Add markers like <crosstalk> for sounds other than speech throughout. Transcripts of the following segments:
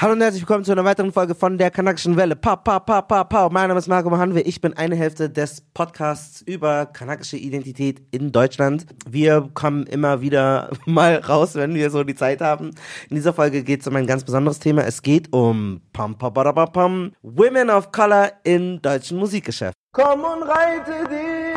Hallo und herzlich willkommen zu einer weiteren Folge von der Kanakischen Welle. Pa, pa, pa, pa, pa. Mein Name ist Marco Mahanwe. Ich bin eine Hälfte des Podcasts über kanakische Identität in Deutschland. Wir kommen immer wieder <laughs> mal raus, wenn wir so die Zeit haben. In dieser Folge geht es um ein ganz besonderes Thema. Es geht um pam, pam, pam, pam, Women of Color in deutschen Musikgeschäft. Komm und reite dich.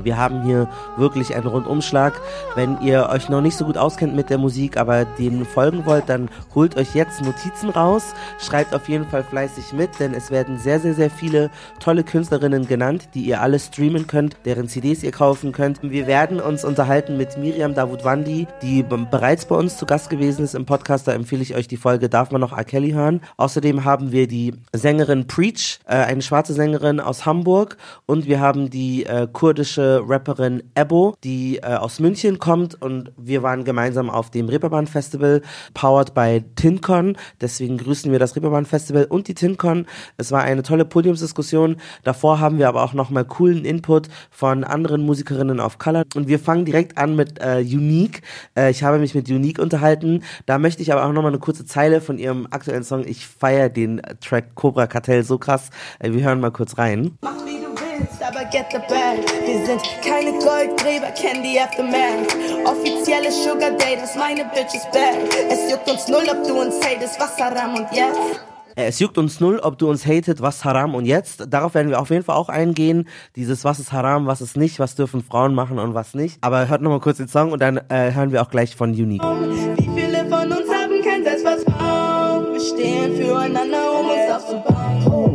Und wir haben hier wirklich einen Rundumschlag. Wenn ihr euch noch nicht so gut auskennt mit der Musik, aber denen folgen wollt, dann holt euch jetzt Notizen raus. Schreibt auf jeden Fall fleißig mit, denn es werden sehr, sehr, sehr viele tolle Künstlerinnen genannt, die ihr alle streamen könnt, deren CDs ihr kaufen könnt. Wir werden uns unterhalten mit Miriam Davutwandi, die bereits bei uns zu Gast gewesen ist im Podcast. Da empfehle ich euch die Folge Darf man noch R. Kelly hören. Außerdem haben wir die Sängerin Preach, äh, eine schwarze Sängerin aus Hamburg und wir haben die äh, kurdische Rapperin Ebo, die äh, aus München kommt und wir waren gemeinsam auf dem Reeperbahn Festival, powered by TinCon. Deswegen grüßen wir das Reeperbahn Festival und die TinCon. Es war eine tolle Podiumsdiskussion. Davor haben wir aber auch nochmal coolen Input von anderen Musikerinnen auf Color. Und wir fangen direkt an mit äh, Unique. Äh, ich habe mich mit Unique unterhalten. Da möchte ich aber auch nochmal eine kurze Zeile von ihrem aktuellen Song. Ich feiere den Track Cobra Kartell so krass. Äh, wir hören mal kurz rein. Mach willst, aber get the bag. Wir sind keine Goldgräber, kenn die Aftermath. Offizielle Sugar Daters, meine Bitch ist bad. Es juckt uns null, ob du uns hatest, was Haram und jetzt. Äh, es juckt uns null, ob du uns hatet, was Haram und jetzt. Darauf werden wir auf jeden Fall auch eingehen. Dieses, was ist Haram, was ist nicht, was dürfen Frauen machen und was nicht. Aber hört nochmal kurz den Song und dann äh, hören wir auch gleich von Unique. Wie viele von uns haben kein Selbstvertrauen? Wir stehen füreinander, um uns aufzubauen. Oh,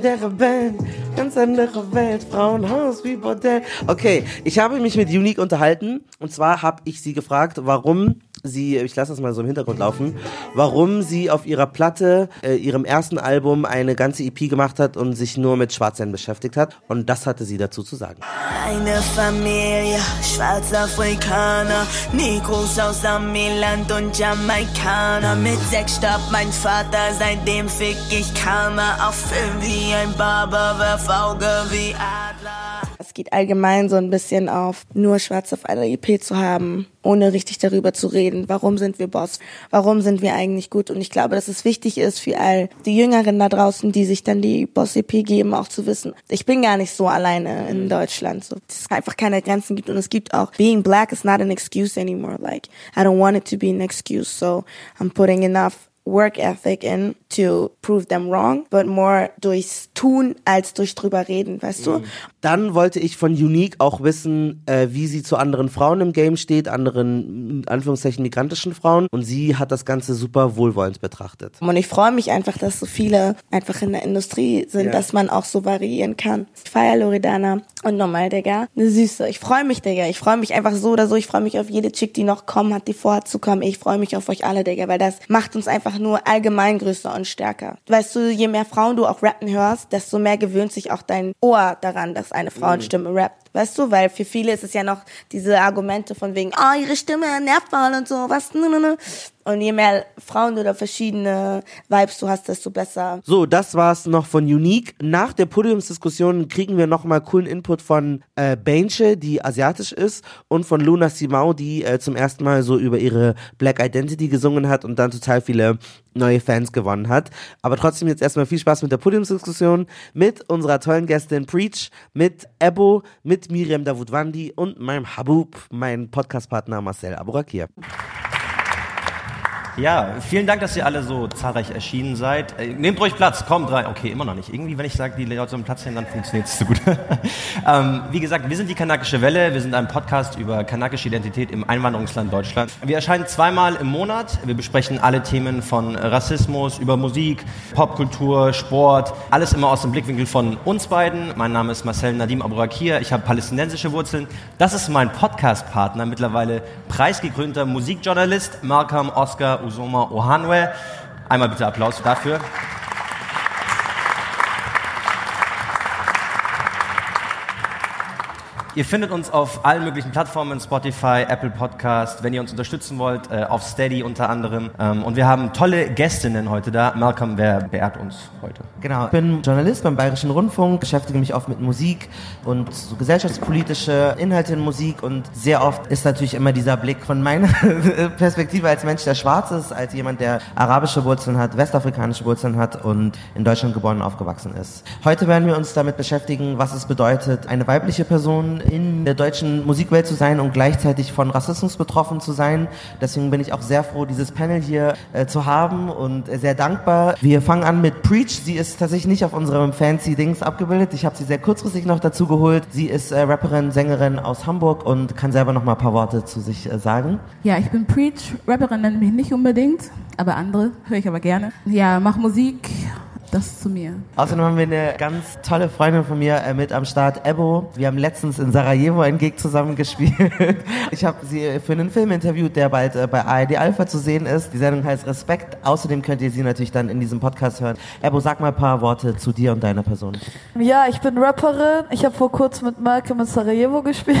der Rebell ganz andere Welt, Frauenhaus wie Bordell. Okay, ich habe mich mit Unique unterhalten und zwar habe ich sie gefragt, warum sie, ich lasse das mal so im Hintergrund laufen, warum sie auf ihrer Platte, äh, ihrem ersten Album, eine ganze EP gemacht hat und sich nur mit Schwarzsein beschäftigt hat. Und das hatte sie dazu zu sagen. Eine Familie, Schwarzafrikaner, Negros aus Amiland und Jamaikaner. Mit sechs starb mein Vater, seitdem fick ich Karma. Auf Film wie ein Barber, werf Auge wie Adler. Es geht allgemein so ein bisschen auf, nur schwarz auf einer EP zu haben, ohne richtig darüber zu reden. Warum sind wir Boss? Warum sind wir eigentlich gut? Und ich glaube, dass es wichtig ist für all die Jüngeren da draußen, die sich dann die Boss-EP geben, auch zu wissen, ich bin gar nicht so alleine in Deutschland. So, dass es einfach keine Grenzen gibt. Und es gibt auch, being black is not an excuse anymore. Like, I don't want it to be an excuse. So I'm putting enough work ethic in to prove them wrong, but more durchs Tun als durch drüber reden, weißt du? Mhm. Dann wollte ich von Unique auch wissen, äh, wie sie zu anderen Frauen im Game steht, anderen, in Anführungszeichen, migrantischen Frauen. Und sie hat das Ganze super wohlwollend betrachtet. Und ich freue mich einfach, dass so viele einfach in der Industrie sind, ja. dass man auch so variieren kann. Ich feiere Loredana und nochmal, Digga, eine Süße. Ich freue mich, Digga. Ich freue mich einfach so oder so. Ich freue mich auf jede Chick, die noch kommen hat, die vorhat zu kommen. Ich freue mich auf euch alle, Digga, weil das macht uns einfach nur allgemein größer und stärker. Weißt du, je mehr Frauen du auch rappen hörst, desto mehr gewöhnt sich auch dein Ohr daran, dass eine Frauenstimme rappt. Weißt du, weil für viele ist es ja noch diese Argumente von wegen, oh, ihre Stimme nervt mal und so, was, ne, ne, ne. Und je mehr Frauen oder verschiedene Vibes du hast, desto besser. So, das war's noch von Unique. Nach der Podiumsdiskussion kriegen wir nochmal coolen Input von äh, Bainche, die asiatisch ist, und von Luna Simao, die äh, zum ersten Mal so über ihre Black Identity gesungen hat und dann total viele neue Fans gewonnen hat. Aber trotzdem jetzt erstmal viel Spaß mit der Podiumsdiskussion, mit unserer tollen Gästin Preach, mit Ebo, mit Miriam Davutwandi und meinem Habub, mein Podcastpartner Marcel Aborakir. Ja, vielen Dank, dass ihr alle so zahlreich erschienen seid. Äh, nehmt ruhig Platz, kommt rein. Okay, immer noch nicht. Irgendwie, wenn ich sage, die Leute sollen Platz nehmen, dann funktioniert es so gut. <laughs> ähm, wie gesagt, wir sind die Kanakische Welle. Wir sind ein Podcast über kanakische Identität im Einwanderungsland Deutschland. Wir erscheinen zweimal im Monat. Wir besprechen alle Themen von Rassismus, über Musik, Popkultur, Sport. Alles immer aus dem Blickwinkel von uns beiden. Mein Name ist Marcel Nadim Abourakir. Ich habe palästinensische Wurzeln. Das ist mein Podcastpartner, mittlerweile preisgekrönter Musikjournalist Malcolm Oscar Usoma Ohanwe. Einmal bitte Applaus dafür. Ihr findet uns auf allen möglichen Plattformen, Spotify, Apple Podcast, wenn ihr uns unterstützen wollt, äh, auf Steady unter anderem. Ähm, und wir haben tolle Gästinnen heute da. Malcolm, wer beehrt uns heute? Genau, ich bin Journalist beim Bayerischen Rundfunk, beschäftige mich oft mit Musik und so gesellschaftspolitische Inhalte in Musik und sehr oft ist natürlich immer dieser Blick von meiner <laughs> Perspektive als Mensch, der schwarz ist, als jemand, der arabische Wurzeln hat, westafrikanische Wurzeln hat und in Deutschland geboren und aufgewachsen ist. Heute werden wir uns damit beschäftigen, was es bedeutet, eine weibliche Person in der deutschen Musikwelt zu sein und gleichzeitig von Rassismus betroffen zu sein. Deswegen bin ich auch sehr froh, dieses Panel hier äh, zu haben und sehr dankbar. Wir fangen an mit Preach. Sie ist tatsächlich nicht auf unserem fancy Dings abgebildet. Ich habe sie sehr kurzfristig noch dazu geholt. Sie ist äh, Rapperin, Sängerin aus Hamburg und kann selber noch mal ein paar Worte zu sich äh, sagen. Ja, ich bin Preach. Rapperin nennt mich nicht unbedingt, aber andere höre ich aber gerne. Ja, mache Musik, das zu mir. Außerdem haben wir eine ganz tolle Freundin von mir äh, mit am Start, Ebo. Wir haben letztens in Sarajevo einen Gig zusammen <laughs> gespielt. Ich habe sie für einen Film interviewt, der bald äh, bei ARD Alpha zu sehen ist. Die Sendung heißt Respekt. Außerdem könnt ihr sie natürlich dann in diesem Podcast hören. Ebo, sag mal ein paar Worte zu dir und deiner Person. Ja, ich bin Rapperin. Ich habe vor kurzem mit Malcolm in Sarajevo gespielt.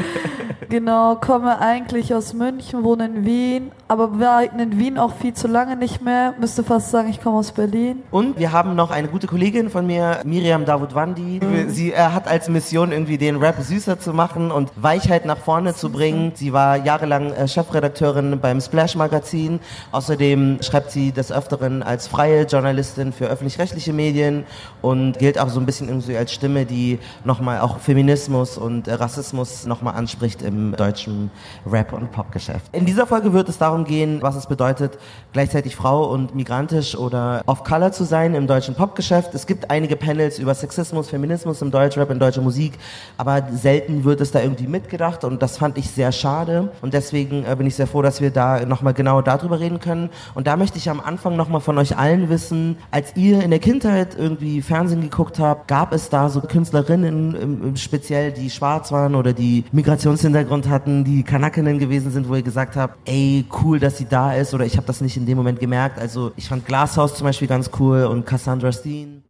<laughs> genau, komme eigentlich aus München, wohne in Wien, aber war in Wien auch viel zu lange nicht mehr. Müsste fast sagen, ich komme aus Berlin. Und wir haben noch eine gute Kollegin von mir, Miriam Davutwandi. Sie äh, hat als Mission irgendwie den Rap süßer zu machen und Weichheit nach vorne zu bringen. Sie war jahrelang äh, Chefredakteurin beim Splash Magazin. Außerdem schreibt sie des Öfteren als freie Journalistin für öffentlich-rechtliche Medien und gilt auch so ein bisschen irgendwie als Stimme, die nochmal auch Feminismus und äh, Rassismus nochmal anspricht im deutschen Rap- und Popgeschäft. In dieser Folge wird es darum gehen, was es bedeutet, gleichzeitig Frau und migrantisch oder off-color zu sein im deutschen Popgeschäft. Es gibt einige Panels über Sexismus, Feminismus im Deutschrap, in deutscher Musik, aber selten wird es da irgendwie mitgedacht und das fand ich sehr schade und deswegen äh, bin ich sehr froh, dass wir da nochmal genau darüber reden können und da möchte ich am Anfang nochmal von euch allen wissen, als ihr in der Kindheit irgendwie Fernsehen geguckt habt, gab es da so Künstlerinnen speziell, die schwarz waren oder die Migrationshintergrund hatten, die Kanakinnen gewesen sind, wo ihr gesagt habt, ey, cool, dass sie da ist oder ich habe das nicht in dem Moment gemerkt. Also ich fand Glasshouse zum Beispiel ganz cool und Cassandra Steen.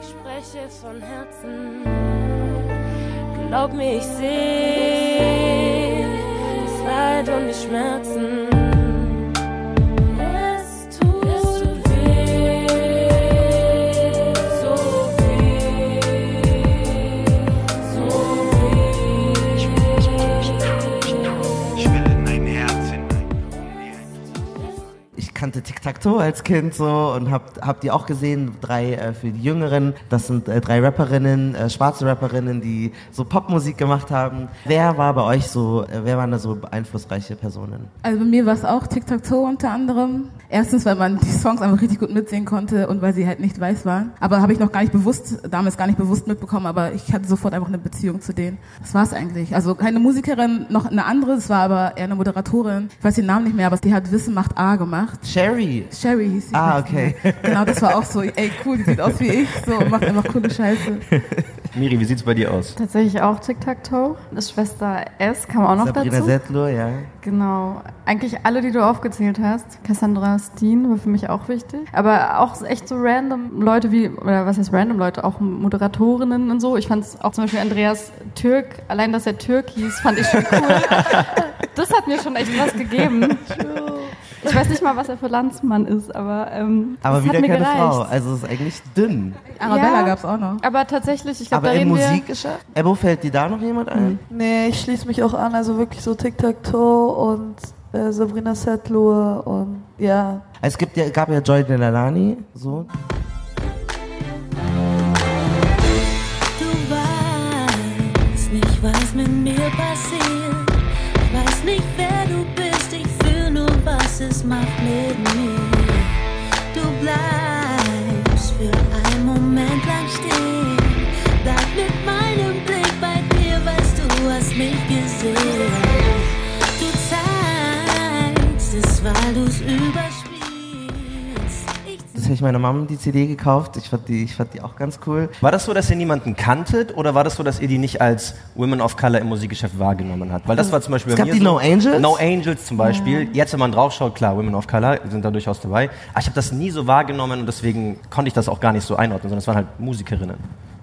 Ich spreche von Herzen. Glaub mir, ich sehe Leid und die Schmerzen. Kannte Tic-Tac-Toe als Kind so und hab, hab die auch gesehen, drei äh, für die Jüngeren. Das sind äh, drei Rapperinnen, äh, schwarze Rapperinnen, die so Popmusik gemacht haben. Wer war bei euch so, äh, wer waren da so einflussreiche Personen? Also bei mir war es auch Tic-Tac-Toe unter anderem. Erstens, weil man die Songs einfach richtig gut mitsingen konnte und weil sie halt nicht weiß waren. Aber habe ich noch gar nicht bewusst, damals gar nicht bewusst mitbekommen, aber ich hatte sofort einfach eine Beziehung zu denen. Das war's eigentlich. Also keine Musikerin, noch eine andere, es war aber eher eine Moderatorin. Ich weiß den Namen nicht mehr, aber die hat Wissen macht A gemacht. Sherry. Sherry hieß sie. Ah, okay. <laughs> Genau, das war auch so, ey cool, die sieht aus wie ich, so macht einfach coole Scheiße. <laughs> Miri, wie sieht's bei dir aus? Tatsächlich auch Tic-Tac-Toe. Das Schwester S kam auch noch Sabrina dazu. Settler, ja. Genau. Eigentlich alle, die du aufgezählt hast. Cassandra Steen war für mich auch wichtig. Aber auch echt so random Leute wie, oder was heißt random Leute, auch Moderatorinnen und so. Ich fand es auch zum Beispiel Andreas Türk, allein dass er Türk hieß, fand ich schon cool. <laughs> das hat mir schon echt was gegeben. Ich weiß nicht mal, was er für Landsmann ist, aber ähm, Aber wieder hat mir keine gereicht. Frau. Also es ist eigentlich dünn. Arabella Ja. gab's auch noch. Aber tatsächlich, ich glaube, Aber da reden wir... Musikgeschäft? Ebo, fällt dir da noch jemand ein? Nee, ich schließe mich auch an, also wirklich so Tic-Tac-Toe und äh, Sabrina Settler und ja. Es gibt ja, gab ja Joy Delalani, so. Du weißt nicht, was mit mir passiert. Ich weiß nicht, wer du es macht mit mir. Du bleibst für einen Moment lang stehen. Bleib mit meinem Blick bei dir, weißt du, hast mich gesehen. Du zeigst es, weil du's überspielst. Habe ich meiner Mama die CD gekauft. Ich fand die, ich fand die auch ganz cool. War das so, dass ihr niemanden kanntet oder war das so, dass ihr die nicht als Women of Color im Musikgeschäft wahrgenommen habt? Weil das war zum Beispiel Es bei gab die so. No Angels? No Angels zum Beispiel. Jetzt, wenn man draufschaut, klar, Women of Color sind da durchaus dabei. Aber ich habe das nie so wahrgenommen und deswegen konnte ich das auch gar nicht so einordnen, sondern es waren halt Musikerinnen.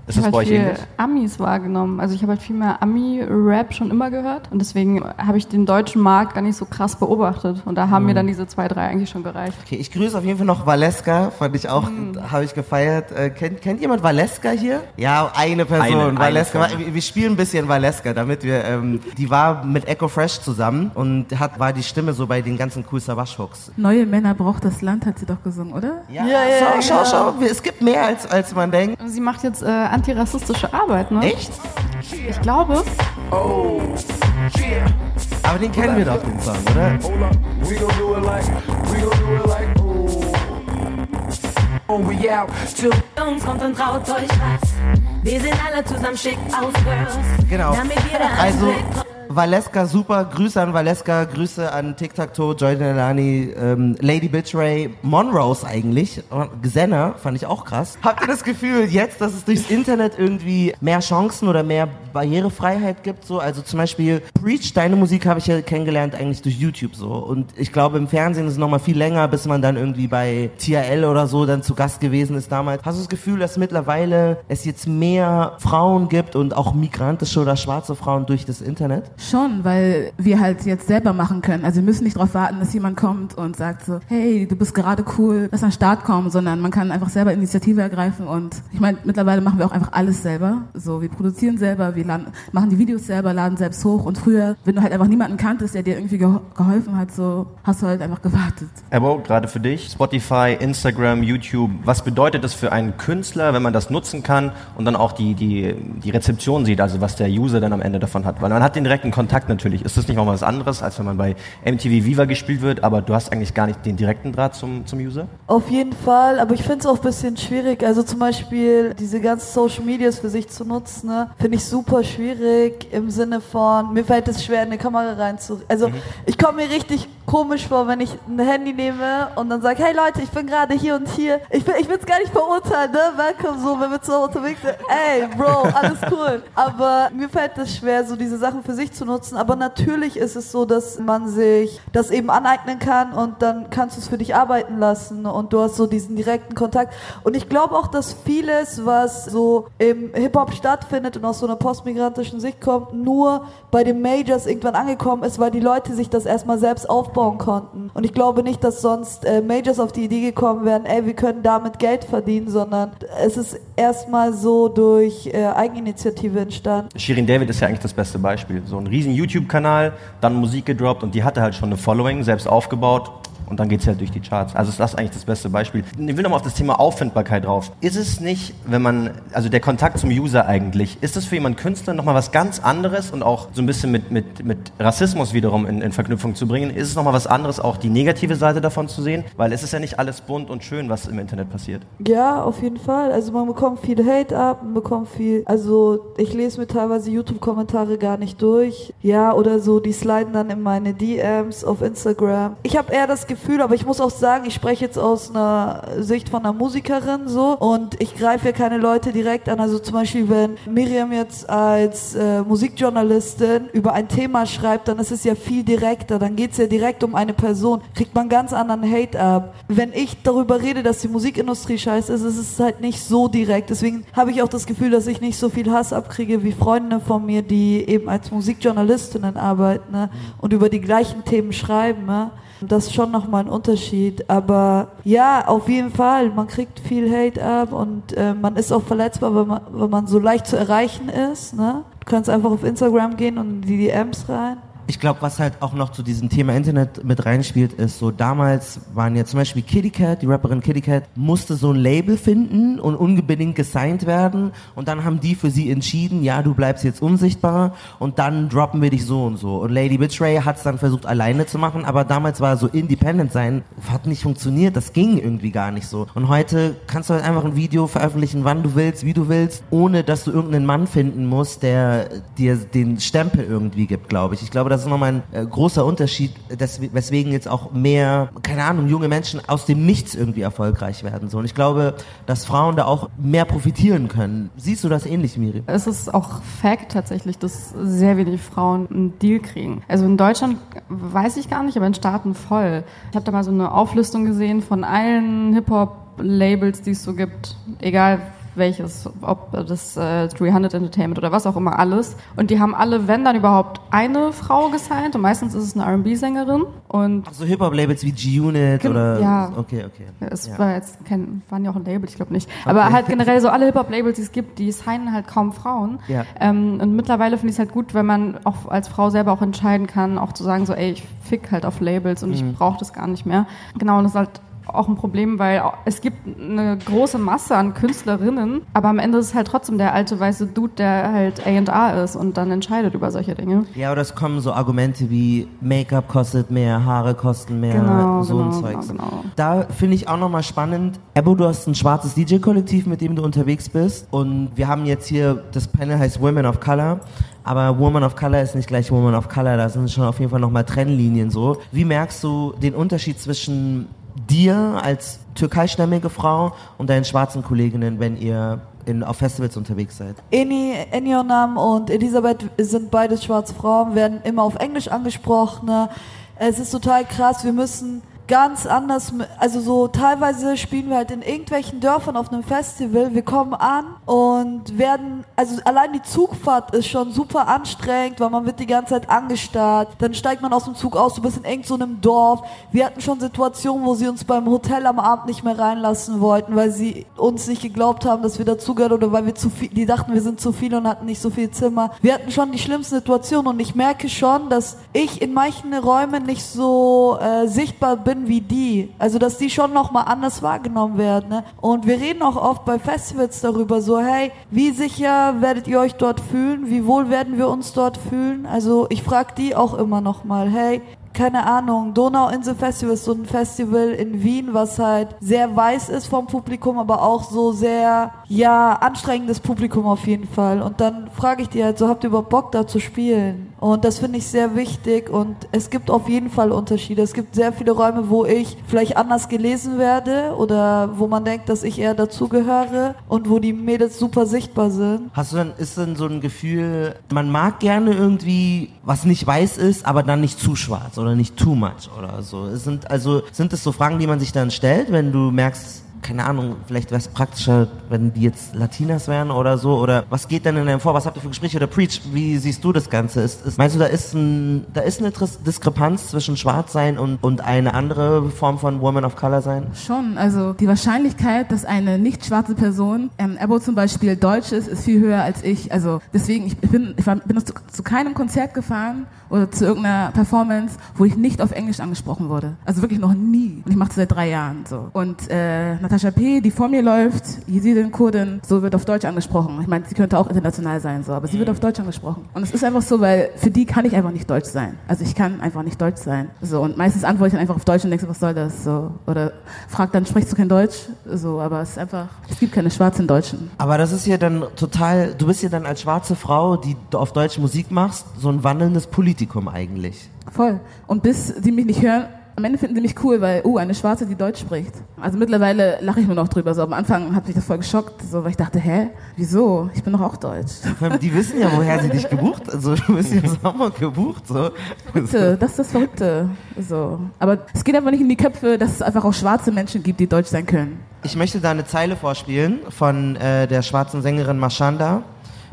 Ist ich das habe bei halt euch viel ähnlich? Amis wahrgenommen. Also ich habe halt viel mehr Ami-Rap schon immer gehört und deswegen habe ich den deutschen Markt gar nicht so krass beobachtet und da haben Mhm. mir dann diese zwei, drei eigentlich schon gereicht. Okay, ich grüße auf jeden Fall noch Valeska, fand ich auch, habe ich gefeiert. Äh, kennt, kennt jemand Valeska hier? Ja, eine Person, Eine, eine Valeska. von. wir, wir spielen ein bisschen Valeska, damit wir, ähm, die war mit Echo Fresh zusammen und hat, war die Stimme so bei den ganzen Cool Savage Hooks. Neue Männer braucht das Land, hat sie doch gesungen, oder? Ja, Ja, ja, schau, ja, schau, ja. schau, es gibt mehr als, als man denkt. Sie macht jetzt äh, antirassistische Arbeit, ne? Echt? Ich glaube. Aber den kennen wir doch, den Song, oder? We oh. Out kommt und traut euch was. Wir sind alle zusammen schick aus Girls. Genau. Damit jeder Also. Valeska, super. Grüße an Valeska, Grüße an Tic Tac Toe, Joy Delani, ähm, Lady Bitch Ray, Monrose eigentlich. Xena fand ich auch krass. Habt ihr das Gefühl jetzt, dass es durchs Internet irgendwie mehr Chancen oder mehr Barrierefreiheit gibt? So, also zum Beispiel Preach, deine Musik habe ich ja kennengelernt eigentlich durch YouTube so. Und ich glaube im Fernsehen ist es noch mal viel länger, bis man dann irgendwie bei TRL oder so dann zu Gast gewesen ist damals. Hast du das Gefühl, dass mittlerweile es jetzt mehr Frauen gibt und auch migrantische oder schwarze Frauen durch das Internet? Schon, weil wir halt jetzt selber machen können. Also wir müssen nicht darauf warten, dass jemand kommt und sagt so, hey, du bist gerade cool, lass an den Start kommen, sondern man kann einfach selber Initiative ergreifen und ich meine, mittlerweile machen wir auch einfach alles selber. So, wir produzieren selber, wir laden, machen die Videos selber, laden selbst hoch und früher, wenn du halt einfach niemanden kanntest, der dir irgendwie geho geholfen hat, so hast du halt einfach gewartet. Ebo, gerade für dich, Spotify, Instagram, YouTube, was bedeutet das für einen Künstler, wenn man das nutzen kann und dann auch die, die, die Rezeption sieht, also was der User dann am Ende davon hat? Weil man hat den direkten Kontakt natürlich. Ist das nicht mal was anderes, als wenn man bei MTV Viva gespielt wird, aber du hast eigentlich gar nicht den direkten Draht zum, zum User? Auf jeden Fall, aber ich finde es auch ein bisschen schwierig. Also zum Beispiel diese ganzen Social Medias für sich zu nutzen, ne, finde ich super schwierig im Sinne von, mir fällt es schwer, eine Kamera reinzu... Also ich komme mir richtig komisch vor, wenn ich ein Handy nehme und dann sage, hey Leute, ich bin gerade hier und hier. Ich will ich es gar nicht verurteilen, ne? Welcome so, wenn wir so unterwegs sind. Ey, Bro, alles cool. Aber mir fällt es schwer, so diese Sachen für sich zu nutzen. Aber natürlich ist es so, dass man sich das eben aneignen kann und dann kannst du es für dich arbeiten lassen und du hast so diesen direkten Kontakt. Und ich glaube auch, dass vieles, was so im Hip-Hop stattfindet und aus so einer postmigrantischen Sicht kommt, nur bei den Majors irgendwann angekommen ist, weil die Leute sich das erstmal selbst aufbauen konnten. Und ich glaube nicht, dass sonst äh, Majors auf die Idee gekommen wären, ey, wir können damit Geld verdienen, sondern es ist erstmal so durch äh, Eigeninitiative entstanden. Shirin David ist ja eigentlich das beste Beispiel. So ein riesen YouTube-Kanal, dann Musik gedroppt und die hatte halt schon eine Following, selbst aufgebaut. Und dann geht's ja durch die Charts. Also ist das eigentlich das beste Beispiel. Ich will nochmal auf das Thema Auffindbarkeit drauf. Ist es nicht, wenn man, also der Kontakt zum User eigentlich, ist es für jemanden Künstler nochmal was ganz anderes und auch so ein bisschen mit, mit, mit Rassismus wiederum in, in Verknüpfung zu bringen? Ist es nochmal was anderes, auch die negative Seite davon zu sehen? Weil es ist ja nicht alles bunt und schön, was im Internet passiert. Ja, auf jeden Fall. Also man bekommt viel Hate ab, man bekommt viel, also ich lese mir teilweise YouTube-Kommentare gar nicht durch. Ja, oder so, die sliden dann in meine DMs auf Instagram. Ich habe eher das Gefühl, aber ich muss auch sagen, ich spreche jetzt aus einer Sicht von einer Musikerin so und ich greife ja keine Leute direkt an. Also zum Beispiel, wenn Miriam jetzt als äh, Musikjournalistin über ein Thema schreibt, dann ist es ja viel direkter. Dann geht es ja direkt um eine Person. Kriegt man ganz anderen Hate ab. Wenn ich darüber rede, dass die Musikindustrie scheiße ist, ist es halt nicht so direkt. Deswegen habe ich auch das Gefühl, dass ich nicht so viel Hass abkriege wie Freunde von mir, die eben als Musikjournalistinnen arbeiten ne? und über die gleichen Themen schreiben. Ne? Das ist schon nochmal ein Unterschied. Aber ja, auf jeden Fall, man kriegt viel Hate ab und äh, man ist auch verletzbar, wenn man, wenn man so leicht zu erreichen ist. Ne? Du kannst einfach auf Instagram gehen und in die DMs rein. Ich glaube, was halt auch noch zu diesem Thema Internet mit reinspielt, ist so damals waren ja zum Beispiel Kitty Cat, die Rapperin Kitty Cat, musste so ein Label finden und unbedingt gesigned werden und dann haben die für sie entschieden, ja, du bleibst jetzt unsichtbar und dann droppen wir dich so und so. Und Lady Bitch Ray hat es dann versucht alleine zu machen, aber damals war so independent sein, hat nicht funktioniert, das ging irgendwie gar nicht so. Und heute kannst du halt einfach ein Video veröffentlichen, wann du willst, wie du willst, ohne dass du irgendeinen Mann finden musst, der dir den Stempel irgendwie gibt, glaube ich. Ich glaube, das ist nochmal ein äh, großer Unterschied, des, weswegen jetzt auch mehr, keine Ahnung, junge Menschen aus dem Nichts irgendwie erfolgreich werden. So. Und ich glaube, dass Frauen da auch mehr profitieren können. Siehst du das ähnlich, Miri? Es ist auch Fact tatsächlich, dass sehr wenig Frauen einen Deal kriegen. Also in Deutschland weiß ich gar nicht, aber in Staaten voll. Ich habe da mal so eine Auflistung gesehen von allen Hip-Hop-Labels, die es so gibt, egal welches, ob das äh, 300 Entertainment oder was auch immer alles. Und die haben alle, wenn dann überhaupt, eine Frau gesigned und meistens ist es eine R&B-Sängerin. Und So Hip-Hop-Labels wie G-Unit oder. ja. Okay, okay. es ja. war jetzt kein, waren ja auch ein Label, ich glaube nicht. Aber halt generell so alle Hip-Hop-Labels, die es gibt, die signen halt kaum Frauen. Ja. Ähm, und mittlerweile finde ich es halt gut, wenn man auch als Frau selber auch entscheiden kann, auch zu sagen so, ey, ich fick halt auf Labels und Mhm. ich brauche das gar nicht mehr. Genau, und das ist halt auch ein Problem, weil es gibt eine große Masse an Künstlerinnen, aber am Ende ist es halt trotzdem der alte weiße Dude, der halt A&R ist und dann entscheidet über solche Dinge. Ja, oder es kommen so Argumente wie Make-up kostet mehr, Haare kosten mehr, Genau, so ein genau, Zeugs. genau, genau. Da finde ich auch nochmal spannend. Ebo, du hast ein schwarzes DJ-Kollektiv, mit dem du unterwegs bist. Und wir haben jetzt hier, das Panel heißt Women of Color. Aber Woman of Color ist nicht gleich Woman of Color, da sind schon auf jeden Fall nochmal Trennlinien so. Wie merkst du den Unterschied zwischen dir als türkeistämmige Frau und deinen schwarzen Kolleginnen, wenn ihr in, auf Festivals unterwegs seid? Eni, Enionam und Elisabeth sind beide schwarze Frauen, werden immer auf Englisch angesprochen. Es ist total krass, wir müssen ganz anders, also so teilweise spielen wir halt in irgendwelchen Dörfern auf einem Festival, wir kommen an und werden, also allein die Zugfahrt ist schon super anstrengend, weil man wird die ganze Zeit angestarrt, dann steigt man aus dem Zug aus, du bist in irgend so Dorf. Wir hatten schon Situationen, wo sie uns beim Hotel am Abend nicht mehr reinlassen wollten, weil sie uns nicht geglaubt haben, dass wir dazugehören oder weil wir zu viel, die dachten, wir sind zu viele und hatten nicht so viel Zimmer. Wir hatten schon die schlimmsten Situationen und ich merke schon, dass ich in manchen Räumen nicht so äh, sichtbar bin wie die. Also, dass die schon nochmal anders wahrgenommen werden. Ne? Und wir reden auch oft bei Festivals darüber, so, hey, wie sicher werdet ihr euch dort fühlen? Wie wohl werden wir uns dort fühlen? Also, ich frage die auch immer nochmal, hey, keine Ahnung, Donauinsel Festival ist so ein Festival in Wien, was halt sehr weiß ist vom Publikum, aber auch so sehr, ja, anstrengendes Publikum auf jeden Fall. Und dann frage ich die halt so, habt ihr überhaupt Bock da zu spielen? Und das finde ich sehr wichtig und es gibt auf jeden Fall Unterschiede. Es gibt sehr viele Räume, wo ich vielleicht anders gelesen werde oder wo man denkt, dass ich eher dazugehöre und wo die Mädels super sichtbar sind. Hast du dann, ist dann so ein Gefühl, man mag gerne irgendwie, was nicht weiß ist, aber dann nicht zu schwarz oder nicht too much oder so. Es sind, also, sind das so Fragen, die man sich dann stellt, wenn du merkst, keine Ahnung, vielleicht wäre es praktischer, wenn die jetzt Latinas wären oder so, oder was geht denn in deinem vor? Was habt ihr für Gespräche oder Preach? Wie siehst du das Ganze? Ist, ist, meinst du, da ist, ein, da ist eine Diskrepanz zwischen Schwarzsein und, und eine andere Form von Woman of Color sein? Schon, also die Wahrscheinlichkeit, dass eine nicht schwarze Person, ähm, Ebo zum Beispiel deutsch ist, ist viel höher als ich. Also deswegen, ich bin, ich war, bin zu, zu keinem Konzert gefahren oder zu irgendeiner Performance, wo ich nicht auf Englisch angesprochen wurde. Also wirklich noch nie. Und ich mache das seit drei Jahren so. Und äh, Natascha P., die vor mir läuft, Jesidin Kurdin, so wird auf Deutsch angesprochen. Ich meine, sie könnte auch international sein, so, aber sie wird auf Deutsch angesprochen. Und es ist einfach so, weil für die kann ich einfach nicht deutsch sein. Also ich kann einfach nicht deutsch sein. So und meistens antworte ich dann einfach auf Deutsch und denke, was soll das? So oder frag dann, sprichst du kein Deutsch? So, aber es ist einfach, es gibt keine schwarzen Deutschen. Aber das ist ja dann total, du bist ja dann als schwarze Frau, die auf Deutsch Musik machst, so ein wandelndes Politikum eigentlich. Voll. Und bis sie mich nicht hören, am Ende finden sie mich cool, weil, uh, eine Schwarze, die Deutsch spricht. Also mittlerweile lache ich nur noch drüber. So am Anfang hat mich das voll geschockt, so, weil ich dachte, hä, wieso? Ich bin doch auch Deutsch. <laughs> Die wissen ja, woher sie dich gebucht. Also <laughs> du bist ja im Sommer gebucht. So. Verrückte, <laughs> das ist das Verrückte. So. Aber es geht einfach nicht in die Köpfe, dass es einfach auch schwarze Menschen gibt, die deutsch sein können. Ich möchte da eine Zeile vorspielen von äh, der schwarzen Sängerin Mashanda.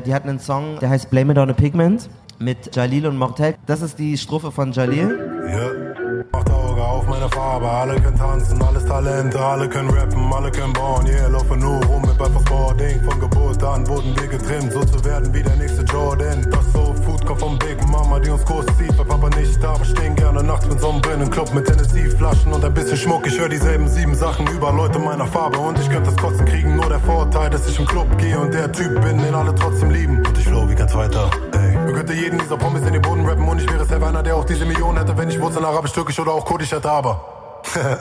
Die hat einen Song, der heißt Blame It on a Pigment mit Jalil und Mortel. Das ist die Strophe von Jalil. Ja. Auge auf meine Farbe, alle können tanzen, alles Talente, alle können rappen, alle können bauen, yeah, laufe nur rum mit Ball Ding. Von Geburt an wurden wir getrimmt, so zu werden wie der nächste Jordan. Das Soul Food kommt vom Big Mama, die uns Kurs zieht, weil Papa nicht da, aber stehen gerne nachts mit Sonnenbrillen, Club mit Tennessee-Flaschen und ein bisschen Schmuck. Ich höre dieselben sieben Sachen über Leute meiner Farbe und ich könnte das Kotzen kriegen, nur der Vorteil, dass ich im Club gehe und der Typ bin, den alle trotzdem lieben. Und ich flow wie kein Zweiter, Ihr könnte jeden dieser Pommes in den Boden rappen und ich wäre selber einer, der auch diese Million hätte, wenn ich Wurzeln arabisch, türkisch oder auch kurdisch hätte, aber. <laughs>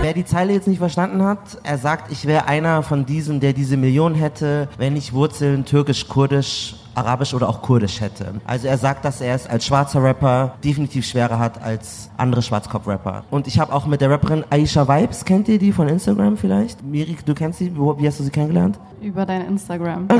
Wer die Zeile jetzt nicht verstanden hat, er sagt, ich wäre einer von diesen, der diese Million hätte, wenn ich Wurzeln türkisch, kurdisch, arabisch oder auch kurdisch hätte. Also er sagt, dass er es als schwarzer Rapper definitiv schwerer hat als andere Schwarzkopf-Rapper. Und ich habe auch mit der Rapperin Aisha Vibes, kennt ihr die von Instagram vielleicht? Miri, du kennst sie? Wo, wie hast du sie kennengelernt? Über dein Instagram. <laughs>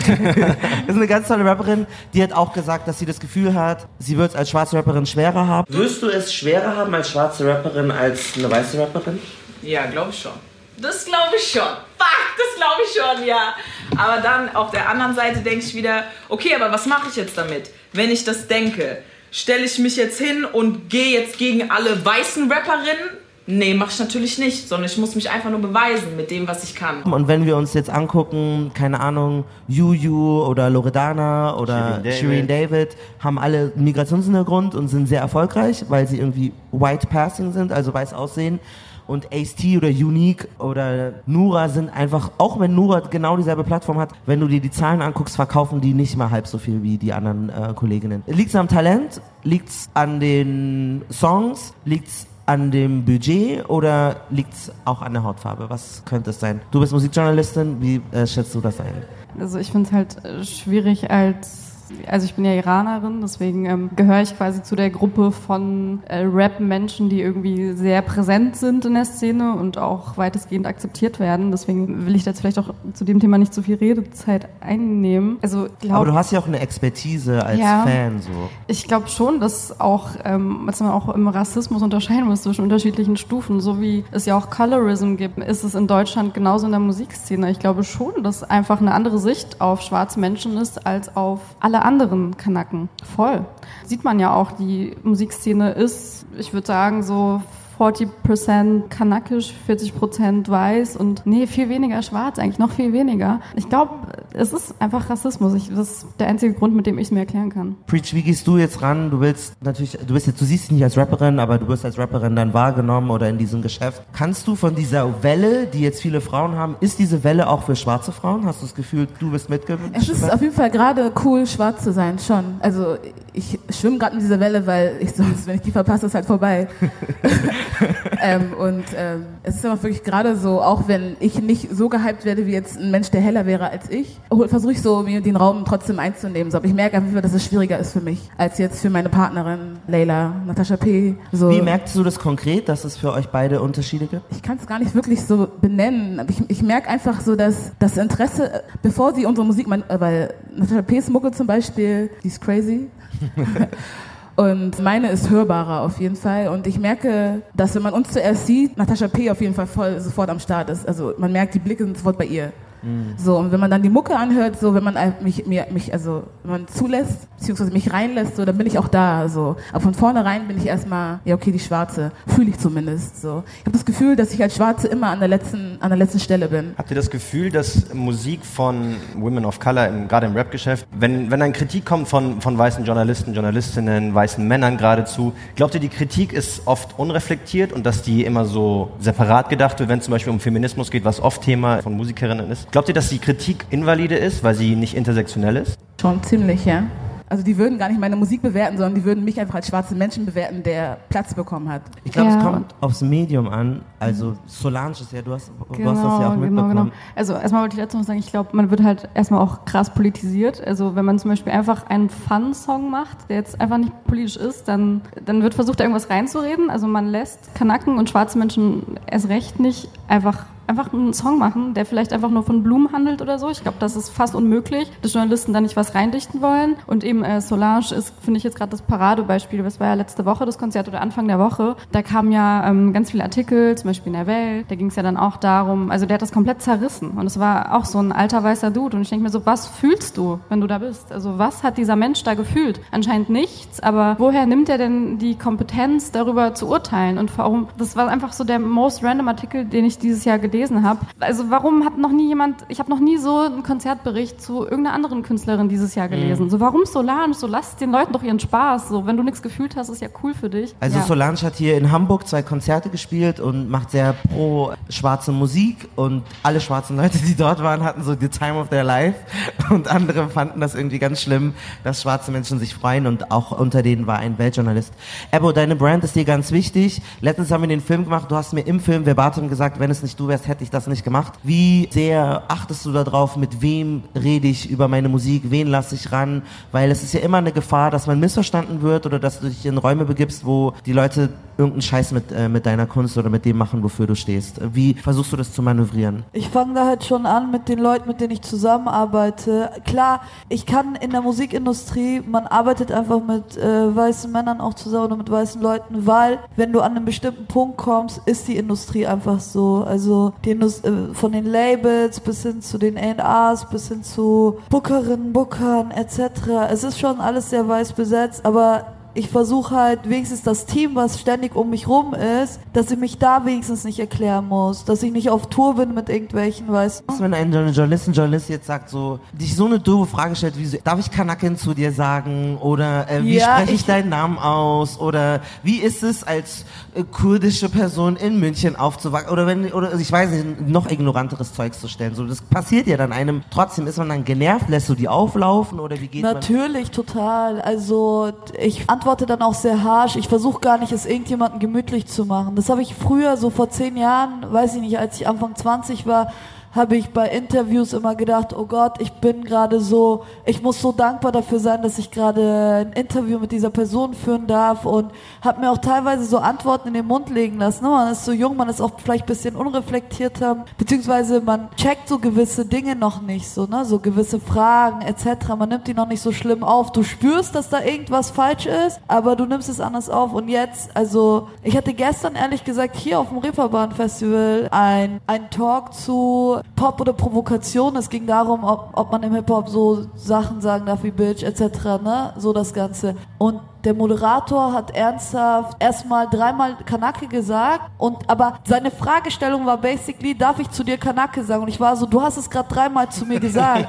Das ist eine ganz tolle Rapperin, die hat auch gesagt, dass sie das Gefühl hat, sie wird es als schwarze Rapperin schwerer haben. Wirst du es schwerer haben als schwarze Rapperin als eine weiße Rapperin? Ja, glaube ich schon. Das glaube ich schon. Fuck, das glaube ich schon, ja. Aber dann auf der anderen Seite denke ich wieder, okay, aber was mache ich jetzt damit, wenn ich das denke? Stelle ich mich jetzt hin und gehe jetzt gegen alle weißen Rapperinnen? Nee, mache ich natürlich nicht, sondern ich muss mich einfach nur beweisen mit dem, was ich kann. Und wenn wir uns jetzt angucken, keine Ahnung, Juju oder Loredana oder Shirin David. Shireen David, haben alle Migrationshintergrund und sind sehr erfolgreich, weil sie irgendwie white passing sind, also weiß aussehen. Und Ace-T oder Unique oder Nura sind einfach, auch wenn Nura genau dieselbe Plattform hat, wenn du dir die Zahlen anguckst, verkaufen die nicht mal halb so viel wie die anderen äh, Kolleginnen. Liegt's am Talent? Liegt's an den Songs? Liegt's an dem Budget oder liegt's auch an der Hautfarbe? Was könnte es sein? Du bist Musikjournalistin, wie äh, schätzt du das ein? Also ich finde es halt äh, schwierig als also ich bin ja Iranerin, deswegen ähm, gehöre ich quasi zu der Gruppe von äh, Rap-Menschen, die irgendwie sehr präsent sind in der Szene und auch weitestgehend akzeptiert werden. Deswegen will ich jetzt vielleicht auch zu dem Thema nicht so viel Redezeit einnehmen. Also glaub, Aber du hast ja auch eine Expertise als Ja. Fan so. ich glaube schon, dass auch, ähm, dass man auch im Rassismus unterscheiden muss zwischen unterschiedlichen Stufen. So wie es ja auch Colorism gibt, ist es in Deutschland genauso in der Musikszene. Ich glaube schon, dass einfach eine andere Sicht auf schwarze Menschen ist als auf alle anderen Kanaken. Voll. Sieht man ja auch, die Musikszene ist, ich würde sagen, so 40% kanakisch, 40% weiß und nee, viel weniger schwarz, eigentlich noch viel weniger. Ich glaube, es ist einfach Rassismus. Ich, das ist der einzige Grund, mit dem ich es mir erklären kann. Preach, wie gehst du jetzt ran? Du willst natürlich, du bist jetzt, du siehst dich nicht als Rapperin, aber du wirst als Rapperin dann wahrgenommen oder in diesem Geschäft. Kannst du von dieser Welle, die jetzt viele Frauen haben, ist diese Welle auch für schwarze Frauen? Hast du das Gefühl, du bist mitgewünscht? Es ist auf jeden Fall gerade cool, schwarz zu sein, schon. Also ich schwimme gerade mit dieser Welle, weil ich sonst, wenn ich die verpasse, ist halt vorbei. <laughs> ähm, und ähm, es ist aber wirklich gerade so, auch wenn ich nicht so gehypt werde wie jetzt ein Mensch, der heller wäre als ich, versuche ich so, mir den Raum trotzdem einzunehmen. So, aber ich merke einfach, dass es schwieriger ist für mich, als jetzt für meine Partnerin, Leila, Natascha P. So. Wie merkst du das konkret, dass es für euch beide Unterschiede gibt? ich kann es gar nicht wirklich so benennen. Ich, ich merke einfach so, dass das Interesse, äh, bevor sie unsere Musik, mein, äh, weil Natascha P.'s Mucke zum Beispiel, die ist crazy. <laughs> Und meine ist hörbarer auf jeden Fall. Und ich merke, dass wenn man uns zuerst sieht, Natascha P. auf jeden Fall voll sofort am Start ist. Also man merkt, die Blicke sind sofort bei ihr. So, und wenn man dann die Mucke anhört, so, wenn man mich, mir, mich, also, wenn man zulässt, beziehungsweise mich reinlässt, so, dann bin ich auch da, so. Aber von vornherein bin ich erstmal, ja, okay, die Schwarze. Fühle ich zumindest, so. Ich habe das Gefühl, dass ich als Schwarze immer an der letzten, an der letzten Stelle bin. Habt ihr das Gefühl, dass Musik von Women of Color, im, gerade im Rap-Geschäft, wenn, wenn dann Kritik kommt von, von weißen Journalisten, Journalistinnen, weißen Männern geradezu, glaubt ihr, die Kritik ist oft unreflektiert und dass die immer so separat gedacht wird, wenn es zum Beispiel um Feminismus geht, was oft Thema von Musikerinnen ist? Glaubt ihr, dass die Kritik invalide ist, weil sie nicht intersektionell ist? Schon ziemlich, ja. Also die würden gar nicht meine Musik bewerten, sondern die würden mich einfach als schwarzen Menschen bewerten, der Platz bekommen hat. Ich glaube, Ja. es kommt aufs Medium an. Also Solange ist ja, du hast, du hast das ja auch mitbekommen. Also erstmal wollte ich dazu noch sagen, ich glaube, man wird halt erstmal auch krass politisiert. Also wenn man zum Beispiel einfach einen Fun-Song macht, der jetzt einfach nicht politisch ist, dann, dann wird versucht, da irgendwas reinzureden. Also man lässt Kanaken und schwarze Menschen erst recht nicht einfach einfach einen Song machen, der vielleicht einfach nur von Blumen handelt oder so. Ich glaube, das ist fast unmöglich, dass Journalisten da nicht was reindichten wollen. Und eben äh, Solange ist, finde ich jetzt gerade das Paradebeispiel. Das war ja letzte Woche das Konzert oder Anfang der Woche. Da kamen ja ähm, ganz viele Artikel, zum Beispiel in der Welt. Da ging es ja dann auch darum, also der hat das komplett zerrissen. Und es war auch so ein alter weißer Dude. Und ich denke mir so, was fühlst du, wenn du da bist? Also was hat dieser Mensch da gefühlt? Anscheinend nichts, aber woher nimmt er denn die Kompetenz, darüber zu urteilen? Und warum, das war einfach so der most random Artikel, den ich dieses Jahr gelesen habe. Also warum hat noch nie jemand, ich habe noch nie so einen Konzertbericht zu irgendeiner anderen Künstlerin dieses Jahr gelesen. So warum Solange? So lass den Leuten doch ihren Spaß. So wenn du nichts gefühlt hast, ist ja cool für dich. Also ja. Solange hat hier in Hamburg zwei Konzerte gespielt und macht sehr pro schwarze Musik und alle schwarzen Leute, die dort waren, hatten so the time of their life und andere fanden das irgendwie ganz schlimm, dass schwarze Menschen sich freuen und auch unter denen war ein Weltjournalist. Ebo, deine Brand ist dir ganz wichtig. Letztens haben wir den Film gemacht, du hast mir im Film verbatim gesagt, wenn es nicht du wärst, hätte ich das nicht gemacht. Wie sehr achtest du darauf, mit wem rede ich über meine Musik, wen lasse ich ran, weil es ist ja immer eine Gefahr, dass man missverstanden wird oder dass du dich in Räume begibst, wo die Leute irgendeinen Scheiß mit, äh, mit deiner Kunst oder mit dem machen, wofür du stehst? Wie versuchst du das zu manövrieren? Ich fange da halt schon an mit den Leuten, mit denen ich zusammenarbeite. Klar, ich kann in der Musikindustrie, man arbeitet einfach mit äh, weißen Männern auch zusammen oder mit weißen Leuten, weil wenn du an einen bestimmten Punkt kommst, ist die Industrie einfach so. Also die äh, von den Labels bis hin zu den A&Rs, bis hin zu Bookerinnen, Bookern etc. Es ist schon alles sehr weiß besetzt, aber ich versuche halt wenigstens das Team, was ständig um mich rum ist, dass ich mich da wenigstens nicht erklären muss, dass ich nicht auf Tour bin mit irgendwelchen, weißt du. Wenn ein Journalist, ein Journalist jetzt sagt so, dich so eine doofe Frage stellt, wie so, darf ich Kanakin zu dir sagen? Oder äh, wie Ja, spreche ich, ich- deinen Namen aus? Oder wie ist es als äh, kurdische Person in München aufzuwachsen? Oder wenn, oder also ich weiß nicht, noch ignoranteres Zeugs zu stellen. So, das passiert ja dann einem. Trotzdem ist man dann genervt, lässt du die auflaufen oder wie geht man? Natürlich, total. Also ich antworte dann auch sehr harsh. Ich versuche gar nicht, es irgendjemandem gemütlich zu machen. Das habe ich früher, so vor zehn Jahren, weiß ich nicht, als ich Anfang 20 war, habe ich bei Interviews immer gedacht, oh Gott, ich bin gerade so, ich muss so dankbar dafür sein, dass ich gerade ein Interview mit dieser Person führen darf und habe mir auch teilweise so Antworten in den Mund legen lassen. Ne? Man ist so jung, man ist auch vielleicht ein bisschen unreflektierter, beziehungsweise man checkt so gewisse Dinge noch nicht, so, ne? so gewisse Fragen etc. Man nimmt die noch nicht so schlimm auf. Du spürst, dass da irgendwas falsch ist, aber du nimmst es anders auf. Und jetzt, also ich hatte gestern ehrlich gesagt hier auf dem Reeperbahn Festival ein, ein Talk zu Pop oder Provokation. Es ging darum, ob, ob man im Hip-Hop so Sachen sagen darf wie Bitch etc., ne? So das Ganze. Und der Moderator hat ernsthaft erstmal dreimal Kanake gesagt und aber seine Fragestellung war basically, darf ich zu dir Kanake sagen? Und ich war so, du hast es gerade dreimal zu mir gesagt.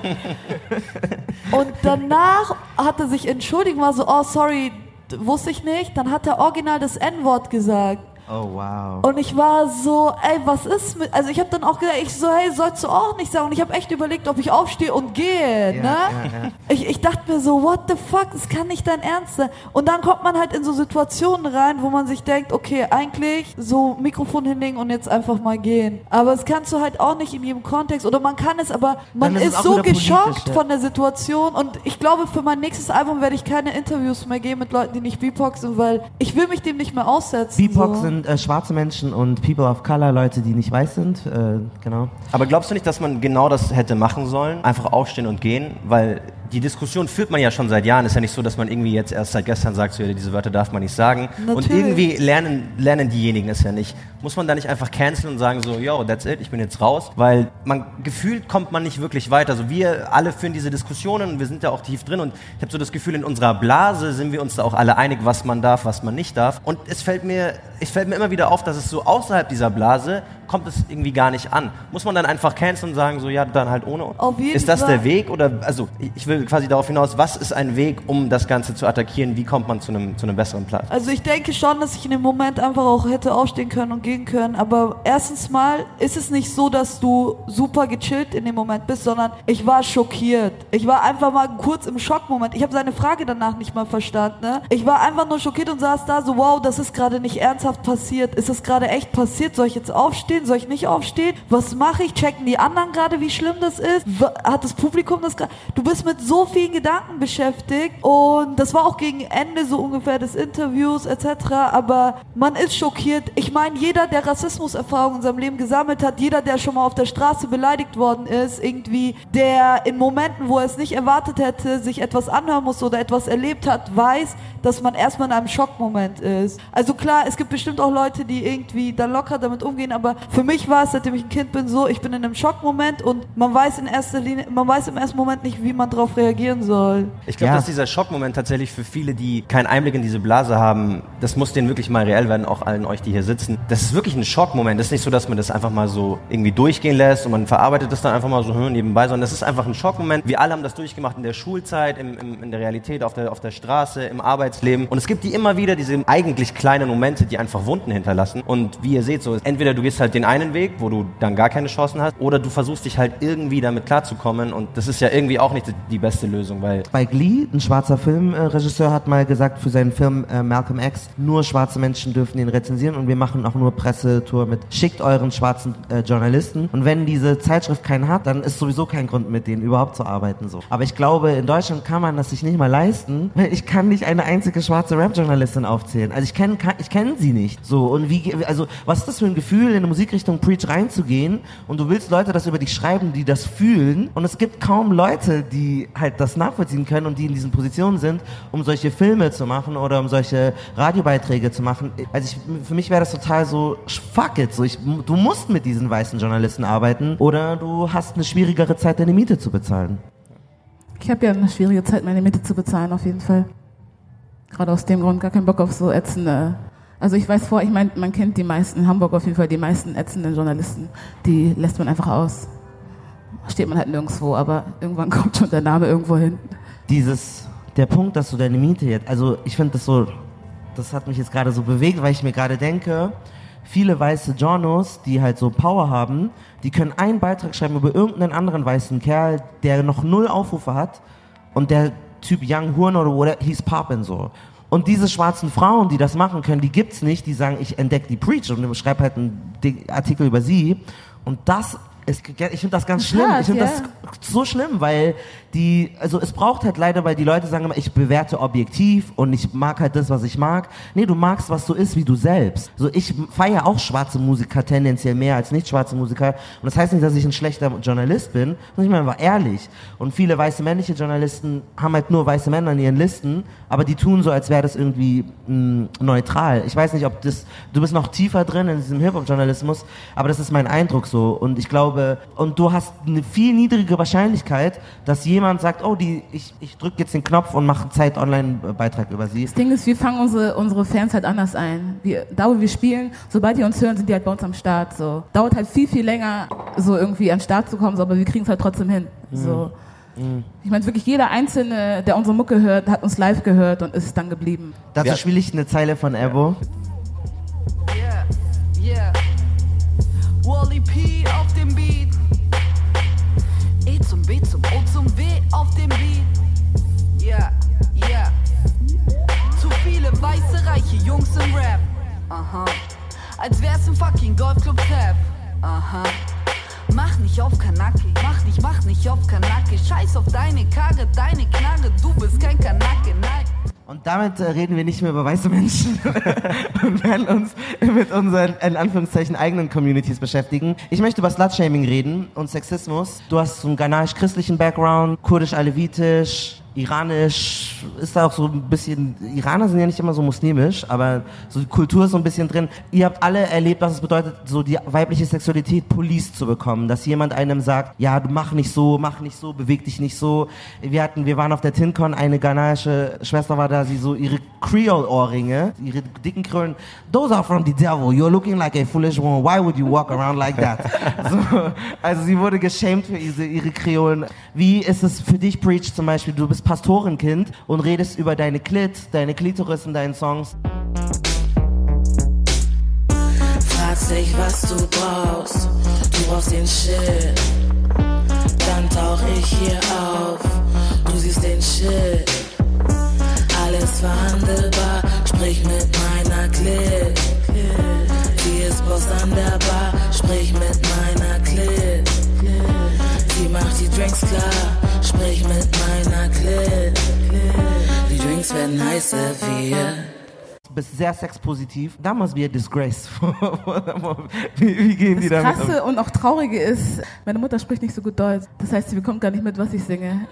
<laughs> und danach hat er sich entschuldigt, war so, oh sorry, wusste ich nicht. Dann hat er original das N-Wort gesagt. Oh wow. Und ich war so, ey, was ist mit. Also ich habe dann auch gesagt, ich so, hey, sollst du auch nicht sagen. Und ich habe echt überlegt, ob ich aufstehe und gehe. Ja, ne? ja, ja. Ich, ich dachte mir so, what the fuck, das kann nicht dein Ernst sein. Und dann kommt man halt in so Situationen rein, wo man sich denkt, okay, eigentlich so Mikrofon hinlegen und jetzt einfach mal gehen. Aber das kannst du halt auch nicht in jedem Kontext. Oder man kann es, aber man Dann ist es ist so geschockt von der Situation. Und ich glaube, für mein nächstes Album werde ich keine Interviews mehr geben mit Leuten, die nicht sind, weil ich will mich dem nicht mehr aussetzen. BIPOC so. Äh, schwarze Menschen und People of Color, Leute, die nicht weiß sind. Äh, genau. Aber glaubst du nicht, dass man genau das hätte machen sollen? Einfach aufstehen und gehen? Weil die Diskussion führt man ja schon seit Jahren. Ist ja nicht so, dass man irgendwie jetzt erst seit gestern sagt, so, ja, diese Wörter darf man nicht sagen. Und Natürlich. irgendwie lernen, lernen diejenigen es ja nicht. Muss man da nicht einfach canceln und sagen so, yo, that's it, ich bin jetzt raus? Weil man gefühlt kommt man nicht wirklich weiter. Also wir alle führen diese Diskussionen und wir sind da auch tief drin und ich habe so das Gefühl, in unserer Blase sind wir uns da auch alle einig, was man darf, was man nicht darf. Und es fällt mir, es fällt mir immer wieder auf, dass es so außerhalb dieser Blase kommt es irgendwie gar nicht an. Muss man dann einfach canceln und sagen so, ja, dann halt ohne? Auf jeden Ist das Fall. der Weg oder, also ich- ich will quasi darauf hinaus, was ist ein Weg, um das Ganze zu attackieren? Wie kommt man zu einem, zu einem besseren Platz? Also ich denke schon, dass ich in dem Moment einfach auch hätte aufstehen können und gehen können. Aber erstens mal ist es nicht so, dass du super gechillt in dem Moment bist, sondern ich war schockiert. Ich war einfach mal kurz im Schockmoment. Ich habe seine Frage danach nicht mal verstanden. Ne? Ich war einfach nur schockiert und saß da so, wow, das ist gerade nicht ernsthaft passiert. Ist das gerade echt passiert? Soll ich jetzt aufstehen? Soll ich nicht aufstehen? Was mache ich? Checken die anderen gerade, wie schlimm das ist? Hat das Publikum das gerade? Du bist mit so vielen Gedanken beschäftigt und das war auch gegen Ende so ungefähr des Interviews etc. Aber man ist schockiert. Ich meine, jeder, der Rassismuserfahrungen in seinem Leben gesammelt hat, jeder, der schon mal auf der Straße beleidigt worden ist, irgendwie, der in Momenten, wo er es nicht erwartet hätte, sich etwas anhören muss oder etwas erlebt hat, weiß, dass man erstmal in einem Schockmoment ist. Also klar, es gibt bestimmt auch Leute, die irgendwie dann locker damit umgehen, aber für mich war es, seitdem ich ein Kind bin, so, ich bin in einem Schockmoment und man weiß in erster Linie, man weiß im ersten Moment nicht, wie man darauf reagieren soll. Ich glaube, Ja. dass dieser Schockmoment tatsächlich für viele, die keinen Einblick in diese Blase haben, das muss denen wirklich mal reell werden, auch allen euch, die hier sitzen. Das ist wirklich ein Schockmoment. Das ist nicht so, dass man das einfach mal so irgendwie durchgehen lässt und man verarbeitet das dann einfach mal so nebenbei, sondern das ist einfach ein Schockmoment. Wir alle haben das durchgemacht in der Schulzeit, im, im, in der Realität, auf der, auf der Straße, im Arbeitsleben. Und es gibt die immer wieder, diese eigentlich kleinen Momente, die einfach Wunden hinterlassen. Und wie ihr seht, so entweder du gehst halt den einen Weg, wo du dann gar keine Chancen hast, oder du versuchst dich halt irgendwie damit klarzukommen und das ist ja irgendwie auch nicht die beste Lösung, weil Bei Glee, ein schwarzer Filmregisseur hat mal gesagt für seinen Film äh, Malcolm X, nur schwarze Menschen dürfen ihn rezensieren und wir machen auch nur Pressetour mit schickt euren schwarzen äh, Journalisten und wenn diese Zeitschrift keinen hat, dann ist sowieso kein Grund mit denen überhaupt zu arbeiten so. Aber ich glaube, in Deutschland kann man das sich nicht mal leisten, weil ich kann nicht eine einzige schwarze Rap-Journalistin aufzählen. Also ich kenne ich kenne sie nicht. So und wie also was ist das für ein Gefühl in eine Musikrichtung Preach reinzugehen und du willst Leute das über dich schreiben, die das fühlen und es gibt kaum Leute, die halt das nachvollziehen können und die in diesen Positionen sind, um solche Filme zu machen oder um solche Radiobeiträge zu machen. Also ich, für mich wäre das total so fuck it, so ich du musst mit diesen weißen Journalisten arbeiten oder du hast eine schwierigere Zeit deine Miete zu bezahlen. Ich habe ja eine schwierige Zeit, meine Miete zu bezahlen, auf jeden Fall. Gerade aus dem Grund gar keinen Bock auf so ätzende. Also ich weiß vor, ich meine, man kennt die meisten, in Hamburg auf jeden Fall, die meisten ätzenden Journalisten, die lässt man einfach aus. Steht man halt nirgendwo, aber irgendwann <laughs> kommt schon der Name irgendwo hin. Dieses, der Punkt, dass du deine Miete jetzt, also ich finde das so, das hat mich jetzt gerade so bewegt, weil ich mir gerade denke, viele weiße Journos, die halt so Power haben, die können einen Beitrag schreiben über irgendeinen anderen weißen Kerl, der noch null Aufrufe hat und der Typ Young Horn oder whatever, he's poppin' so. Und diese schwarzen Frauen, die das machen können, die gibt's nicht, die sagen, ich entdecke die Preach und schreibe halt einen Artikel über sie. Und das ist, ich finde das ganz schlimm. Hart, Ich finde ja. das so schlimm, weil die, also es braucht halt leider, weil die Leute sagen immer, ich bewerte objektiv und ich mag halt das, was ich mag. Nee, du magst, was so ist, wie du selbst. So, ich feiere auch schwarze Musiker tendenziell mehr als nicht schwarze Musiker. Und das heißt nicht, dass ich ein schlechter Journalist bin, sondern ich meine einfach ehrlich. Und viele weiße männliche Journalisten haben halt nur weiße Männer in ihren Listen, aber die tun so, als wäre das irgendwie mh, neutral. Ich weiß nicht, ob das, du bist noch tiefer drin in diesem Hip-Hop-Journalismus, aber das ist mein Eindruck so. Und ich glaube, und du hast eine viel niedrige Wahrscheinlichkeit, dass jemand sagt, oh, die, ich, ich drücke jetzt den Knopf und mache einen Zeit-Online-Beitrag über sie. Das Ding ist, wir fangen unsere, unsere Fans halt anders ein. Wir, da, wo wir spielen, sobald die uns hören, sind die halt bei uns am Start. So. Dauert halt viel, viel länger, so irgendwie an den Start zu kommen, so, aber wir kriegen es halt trotzdem hin. So. Ich meine, wirklich jeder Einzelne, der unsere Mucke hört, hat uns live gehört und ist dann geblieben. Dazu spiele ich eine Zeile von Ebo. Yeah, yeah. Wally P auf dem Beat. Yeah, yeah. Zu viele weiße, reiche Jungs im Rap. Aha. Als wär's ein fucking Golfclub-Tab. Aha. Mach nicht auf Kanake, mach nicht, mach nicht auf Kanake. Scheiß auf deine Karre, deine Knarre, du bist kein Kanake, nein. Und damit äh, reden wir nicht mehr über weiße Menschen <laughs> und werden uns mit unseren, in Anführungszeichen, eigenen Communities beschäftigen. Ich möchte über Slutshaming reden und Sexismus. Du hast so einen ghanaisch-christlichen Background, kurdisch-alevitisch, iranisch, ist da auch so ein bisschen, Iraner sind ja nicht immer so muslimisch, aber so die Kultur ist so ein bisschen drin. Ihr habt alle erlebt, was es bedeutet, so die weibliche Sexualität police zu bekommen, dass jemand einem sagt, ja, du mach nicht so, mach nicht so, beweg dich nicht so. Wir hatten, wir waren auf der TinCon, eine ghanaische Schwester war da, sie so ihre Creole-Ohrringe, ihre dicken Krölen, those are from the devil, you're looking like a foolish woman, why would you walk around like that? <laughs> so, also sie wurde geschämt für ihre, ihre Kreolen. Wie ist es für dich, Preach zum Beispiel, du bist Pastorenkind und redest über deine Klit, deine Klitoris in deinen Songs. Fragst dich, was du brauchst. Du brauchst den Shit. Dann tauch ich hier auf. Du siehst den Shit. Alles verhandelbar. Sprich mit meiner Clip. Sie ist Boss an der Bar. Sprich mit meiner Clip. Sie macht die Drinks klar. Sprich mit meiner. Drinks werden heiß serviert. Du bist sehr sexpositiv. That must be a disgrace. wie, wie gehen die Das damit um? Krasse und auch Traurige ist, meine Mutter spricht nicht so gut Deutsch. Das heißt, sie bekommt gar nicht mit, was ich singe. <laughs>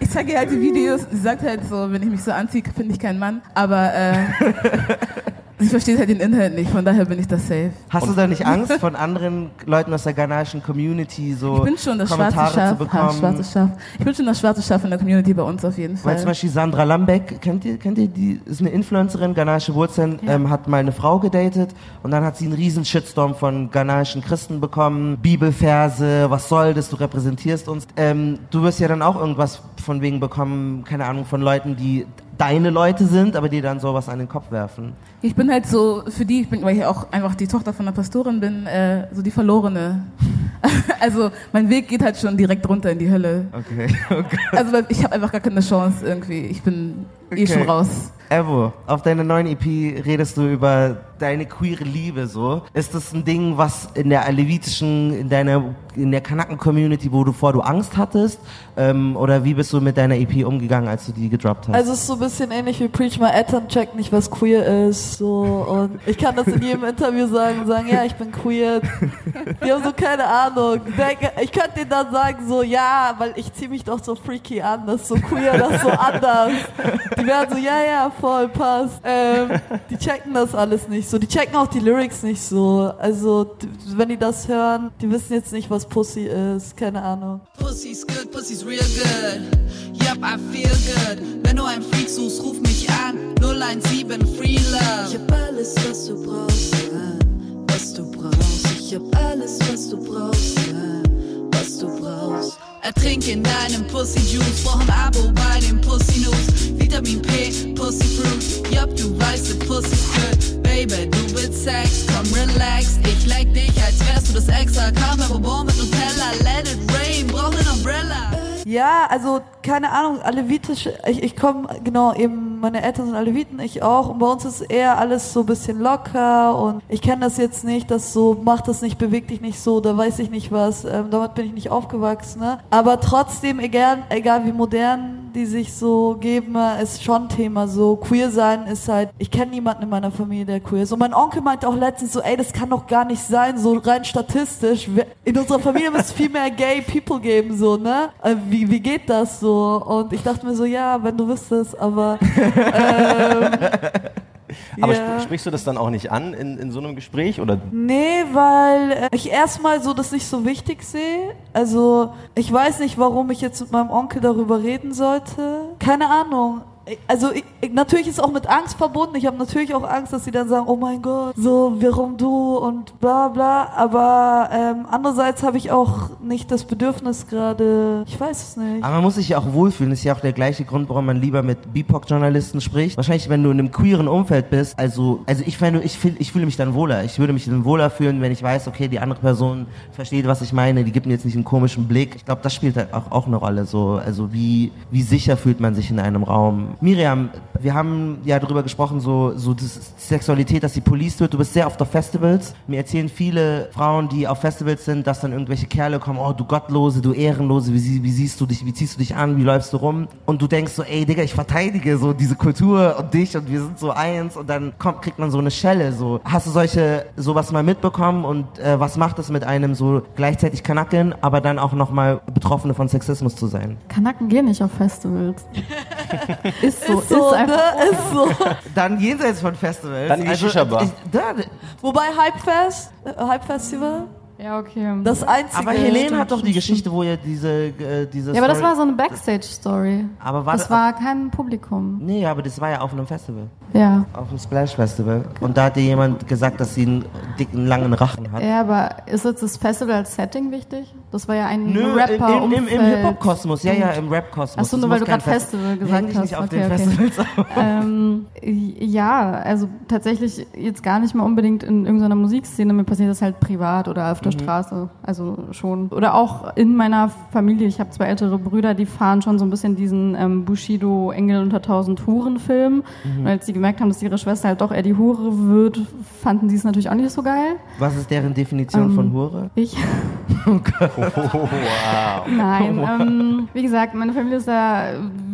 ich zeige ihr halt die Videos. Sie sagt halt so, wenn ich mich so anziehe, finde ich keinen Mann. Aber äh, <laughs> sie versteht halt den Inhalt nicht. Von daher bin ich das safe. Hast du da nicht Angst von anderen <laughs> Leuten aus der ghanaischen Community so Ich bin schon das Kommentare schwarze Schaf. zu bekommen? schwarze Schaf. Ich bin schon das schwarze Schaf in der Community bei uns auf jeden Fall. Weil zum Beispiel Sandra Lambeck, kennt ihr, kennt ihr die, ist eine Influencerin, ghanaische Wurzeln, ähm, hat mal eine Frau gedatet und dann hat sie einen riesen Shitstorm von ghanaischen Christen bekommen, Bibelverse, was soll das, du repräsentierst uns. Ähm, du wirst ja dann auch irgendwas von wegen bekommen, keine Ahnung, von Leuten, die deine Leute sind, aber die dann sowas an den Kopf werfen. Ich bin halt so, für die, ich bin, weil ich auch einfach die Tochter von einer Pastorin bin, äh, so die Verlorene. <laughs> also mein Weg geht halt schon direkt runter in die Hölle. Okay, <laughs> okay. Also weil ich habe einfach gar keine Chance irgendwie. Ich bin eh Okay. schon raus. Evo, auf deiner neuen EP redest du über deine queere Liebe so. Ist das ein Ding, was in der alevitischen, in deiner, in der Kanaken-Community, wo du vor du Angst hattest? Ähm, oder wie bist du mit deiner EP umgegangen, als du die gedroppt hast? Also es ist so ein bisschen ähnlich wie Preach My Eltern check nicht, was queer ist. So und ich kann das in jedem <laughs> Interview sagen, sagen, ja, ich bin queer. Die haben so keine Ahnung. Ich könnte denen dann sagen, so ja, weil ich ziehe mich doch so freaky an, das ist so queer, das ist so anders. Die werden so, ja, ja, voll, passt. Ähm, <laughs> die checken das alles nicht so. Die checken auch die Lyrics nicht so. Also wenn die das hören, die wissen jetzt nicht, was Pussy ist. Keine Ahnung. Pussy's good, pussy's real good. Yup, I feel good. Wenn du einen Freak suchst, ruf mich an. 017 Free Love. Ich hab alles, was du brauchst, was du brauchst. Ich hab alles, was du brauchst, was du brauchst. Ertrink in deinem Pussy Juice. Brauch ein Abo bei den Pussy News. Vitamin P, Pussy Fruit. Yup, du weißt, the pussy's good. Baby, du willst Sex, komm relax. Ich leck dich, als wärst du das Extra. Kaffee, mit Nutella. Let it rain, brauch ne Umbrella. Ja, also keine Ahnung, alevitische, ich, ich komme, genau, eben meine Eltern sind Aleviten, ich auch und bei uns ist eher alles so ein bisschen locker und ich kenne das jetzt nicht, dass so, mach das nicht, beweg dich nicht so, da weiß ich nicht was, ähm, damit bin ich nicht aufgewachsen, ne? aber trotzdem, egal, egal wie modern die sich so geben, ist schon Thema so, queer sein ist halt, ich kenne niemanden in meiner Familie, der queer ist und mein Onkel meinte auch letztens so, ey, das kann doch gar nicht sein, so rein statistisch, in unserer Familie muss es viel mehr gay people geben, so, ne? Äh, Wie, wie geht das so? Und ich dachte mir so, ja, wenn du wüsstest, aber. <laughs> Ähm, Aber ja. sp- sprichst du das dann auch nicht an in, in so einem Gespräch? Oder Nee, weil äh, ich erstmal so das nicht so wichtig sehe. Also, ich weiß nicht, warum ich jetzt mit meinem Onkel darüber reden sollte. Keine Ahnung. Also ich, ich, natürlich ist auch mit Angst verbunden. Ich habe natürlich auch Angst, dass sie dann sagen, oh mein Gott, so warum du und bla bla. Aber ähm, andererseits habe ich auch nicht das Bedürfnis gerade. Ich weiß es nicht. Aber man muss sich ja auch wohlfühlen. Das ist ja auch der gleiche Grund, warum man lieber mit BIPOC-Journalisten spricht. Wahrscheinlich, wenn du in einem queeren Umfeld bist, also, also ich, fände, ich, fühl, ich fühle mich dann wohler. Ich würde mich dann wohler fühlen, wenn ich weiß, okay, die andere Person versteht, was ich meine, die gibt mir jetzt nicht einen komischen Blick. Ich glaube, das spielt halt auch, auch eine Rolle. So, also wie, wie sicher fühlt man sich in einem Raum. Miriam, wir haben ja darüber gesprochen, so, so das Sexualität, dass sie policed wird. Du bist sehr oft auf Festivals. Mir erzählen viele Frauen, die auf Festivals sind, dass dann irgendwelche Kerle kommen, oh du Gottlose, du Ehrenlose, wie, sie- wie siehst du dich, wie ziehst du dich an, wie läufst du rum? Und du denkst so, ey Digga, ich verteidige so diese Kultur und dich und wir sind so eins und dann kommt, kriegt man so eine Schelle. So. Hast du solche sowas mal mitbekommen und äh, was macht es mit einem so gleichzeitig Kanaken, aber dann auch nochmal Betroffene von Sexismus zu sein? Kanaken gehen nicht auf Festivals. <laughs> <laughs> ist so, ist, so, einfach. ne? Ist so. Dann jenseits von Festivals. Dann in die Shisha-Bar. ich- da, Wobei Hypefest, äh, Hype Festival, Ja, okay. das einzige. aber Helene stimmt, hat doch die Geschichte, wo ihr diese, äh, diese ja, aber das Story- war so eine Backstage-Story. Aber war Das das- war kein Publikum. Nee, aber das war ja auf einem Festival. Ja. Auf dem Splash Festival. Und da hat dir jemand gesagt, dass sie einen dicken, langen Rachen hat. Ja, aber ist jetzt das Festival als Setting wichtig? Das war ja ein Nö, rapper im, im, im Hip-Hop-Kosmos, ja, ja, im Rap-Kosmos. Achso, nur weil du gerade Fest- Festival gesagt hast. nicht auf okay, den okay. Festivals <laughs> ähm, ja, also tatsächlich jetzt gar nicht mal unbedingt in irgendeiner Musikszene. Mir passiert das halt privat oder auf der Mhm. Straße. Also schon. Oder auch in meiner Familie. Ich habe zwei ältere Brüder, die fahren schon so ein bisschen diesen ähm, Bushido Engel unter tausend Huren-Film. Mhm. Und als sie gemerkt haben, dass ihre Schwester halt doch eher die Hure wird, fanden sie es natürlich auch nicht so geil. Was ist deren Definition Ähm, von Hure? Ich. <laughs> wow. <laughs> Nein, Wow. ähm, wie gesagt, meine Familie ist ja,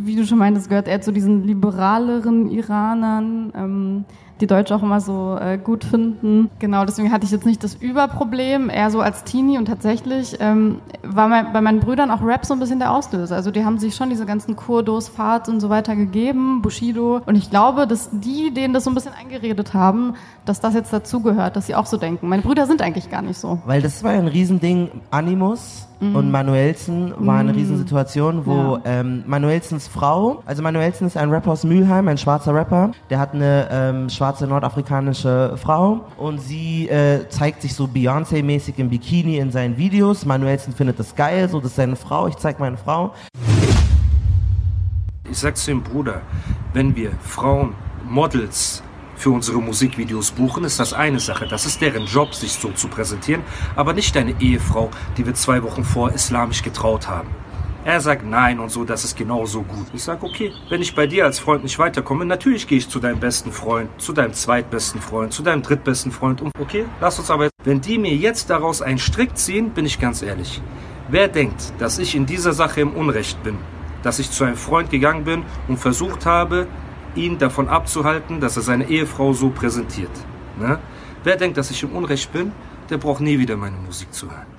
wie du schon meintest, gehört eher zu diesen liberaleren Iranern, ähm, die Deutsche auch immer so äh, gut finden. Genau, deswegen hatte ich jetzt nicht das Überproblem, eher so als Teenie und tatsächlich ähm, war mein, bei meinen Brüdern auch Rap so ein bisschen der Auslöser. Also die haben sich schon diese ganzen Kurdos, Fahrt und so weiter gegeben, Bushido. Und ich glaube, dass die denen das so ein bisschen eingeredet haben, dass das jetzt dazugehört, dass sie auch so denken. Meine Brüder sind eigentlich gar nicht so. Weil das war ein Riesending. Animus Mhm. und Manuelsen war eine Mhm. Riesensituation, wo ähm, Manuelsens Frau, also Manuelsen ist ein Rapper aus Mülheim, ein schwarzer Rapper, der hat eine ähm, schwarze nordafrikanische Frau und sie äh, zeigt sich so Beyoncé-mäßig im Bikini in seinen Videos. Manuelsen findet das geil, so das ist seine Frau, ich zeig meine Frau. Ich sag zu dem Bruder, wenn wir Frauen, Models für unsere Musikvideos buchen, ist das eine Sache. Das ist deren Job, sich so zu präsentieren, aber nicht deine Ehefrau, die wir zwei Wochen vor islamisch getraut haben. Er sagt nein und so, das ist genauso gut. Ich sag okay, wenn ich bei dir als Freund nicht weiterkomme, natürlich gehe ich zu deinem besten Freund, zu deinem zweitbesten Freund, zu deinem drittbesten Freund und okay, lass uns aber. Wenn die mir jetzt daraus einen Strick ziehen, bin ich ganz ehrlich. Wer denkt, dass ich in dieser Sache im Unrecht bin, dass ich zu einem Freund gegangen bin und versucht habe, ihn davon abzuhalten, dass er seine Ehefrau so präsentiert. Ne? Wer denkt, dass ich im Unrecht bin, der braucht nie wieder meine Musik zu hören.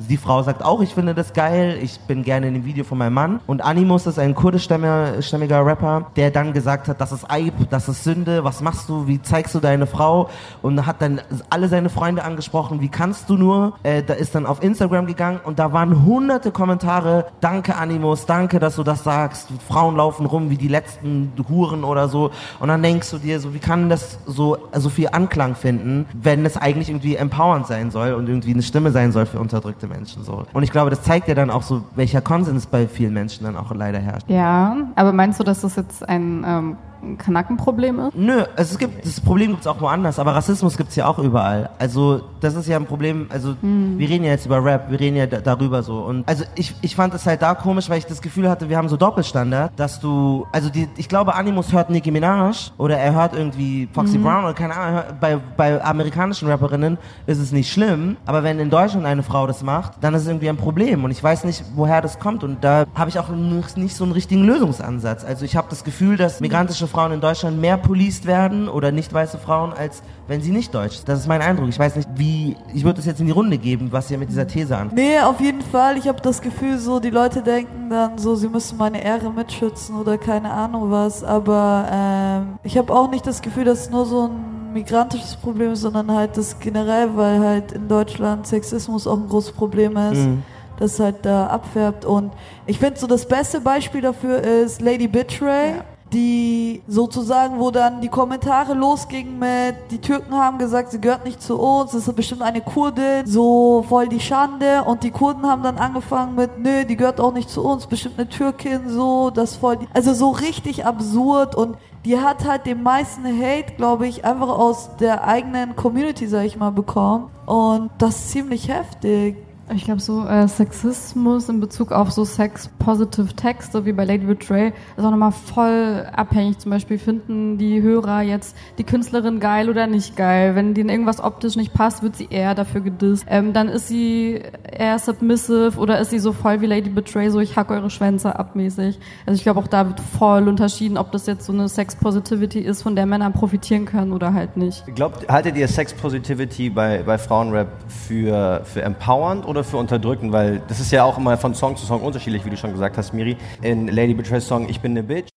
Die Frau sagt auch, ich finde das geil, ich bin gerne in dem Video von meinem Mann. Und Animus ist ein kurdischstämmiger Rapper, der dann gesagt hat, das ist Eib, das ist Sünde, was machst du, wie zeigst du deine Frau? Und hat dann alle seine Freunde angesprochen, wie kannst du nur? Äh, da ist dann auf Instagram gegangen und da waren hunderte Kommentare, danke Animus, danke, dass du das sagst. Frauen laufen rum wie die letzten Huren oder so. Und dann denkst du dir, so wie kann das so, so viel Anklang finden, wenn es eigentlich irgendwie empowernd sein soll und irgendwie eine Stimme sein soll für unterdrückte Menschen. Menschen so. Und ich glaube, das zeigt ja dann auch so, welcher Konsens bei vielen Menschen dann auch leider herrscht. Ja, aber meinst du, dass das jetzt ein ähm, ein Kanackenproblem ist? Nö, also es gibt, das Problem gibt es auch woanders, aber Rassismus gibt es ja auch überall. Also das ist ja ein Problem, also hm. wir reden ja jetzt über Rap, wir reden ja darüber so. Und also ich, ich fand es halt da komisch, weil ich das Gefühl hatte, wir haben so Doppelstandard, dass du, also die, ich glaube, Animus hört Nicki Minaj oder er hört irgendwie Foxy mhm. Brown oder keine Ahnung, bei, bei amerikanischen Rapperinnen ist es nicht schlimm, aber wenn in Deutschland eine Frau das macht, dann ist es irgendwie ein Problem und ich weiß nicht, woher das kommt und da habe ich auch nicht so einen richtigen Lösungsansatz. Also ich habe das Gefühl, dass migrantische Frauen in Deutschland mehr policed werden oder nicht weiße Frauen, als wenn sie nicht deutsch sind. Das ist mein Eindruck. Ich weiß nicht, wie, ich würde das jetzt in die Runde geben, was ihr mit dieser These an. Nee, auf jeden Fall. Ich habe das Gefühl, so die Leute denken dann so, sie müssen meine Ehre mitschützen oder keine Ahnung was. Aber ähm, ich habe auch nicht das Gefühl, dass es nur so ein migrantisches Problem ist, sondern halt das generell, weil halt in Deutschland Sexismus auch ein großes Problem ist. Mhm das halt da abfärbt. Und ich finde so das beste Beispiel dafür ist Lady Betray. Ja die sozusagen, wo dann die Kommentare losgingen mit, die Türken haben gesagt, sie gehört nicht zu uns, das ist bestimmt eine Kurdin, so voll die Schande. Und die Kurden haben dann angefangen mit, nö, die gehört auch nicht zu uns, bestimmt eine Türkin, so, das voll, die, also so richtig absurd. Und die hat halt den meisten Hate, glaube ich, einfach aus der eigenen Community, sag ich mal, bekommen. Und das ist ziemlich heftig. Ich glaube, so äh, Sexismus in Bezug auf so Sex-Positive Texte wie bei Lady Betray ist auch nochmal voll abhängig. Zum Beispiel finden die Hörer jetzt die Künstlerin geil oder nicht geil. Wenn denen irgendwas optisch nicht passt, wird sie eher dafür gedisst. Ähm, dann ist sie eher submissive oder ist sie so voll wie Lady Betray, so ich hack eure Schwänze abmäßig. Also ich glaube, auch da wird voll unterschieden, ob das jetzt so eine Sex-Positivity ist, von der Männer profitieren können oder halt nicht. Glaubt, haltet ihr Sex-Positivity bei, bei Frauenrap für, für empowernd oder für unterdrücken, weil das ist ja auch immer von Song zu Song unterschiedlich, wie du schon gesagt hast, Miri. In Lady Betray's Song Ich bin ne Bitch.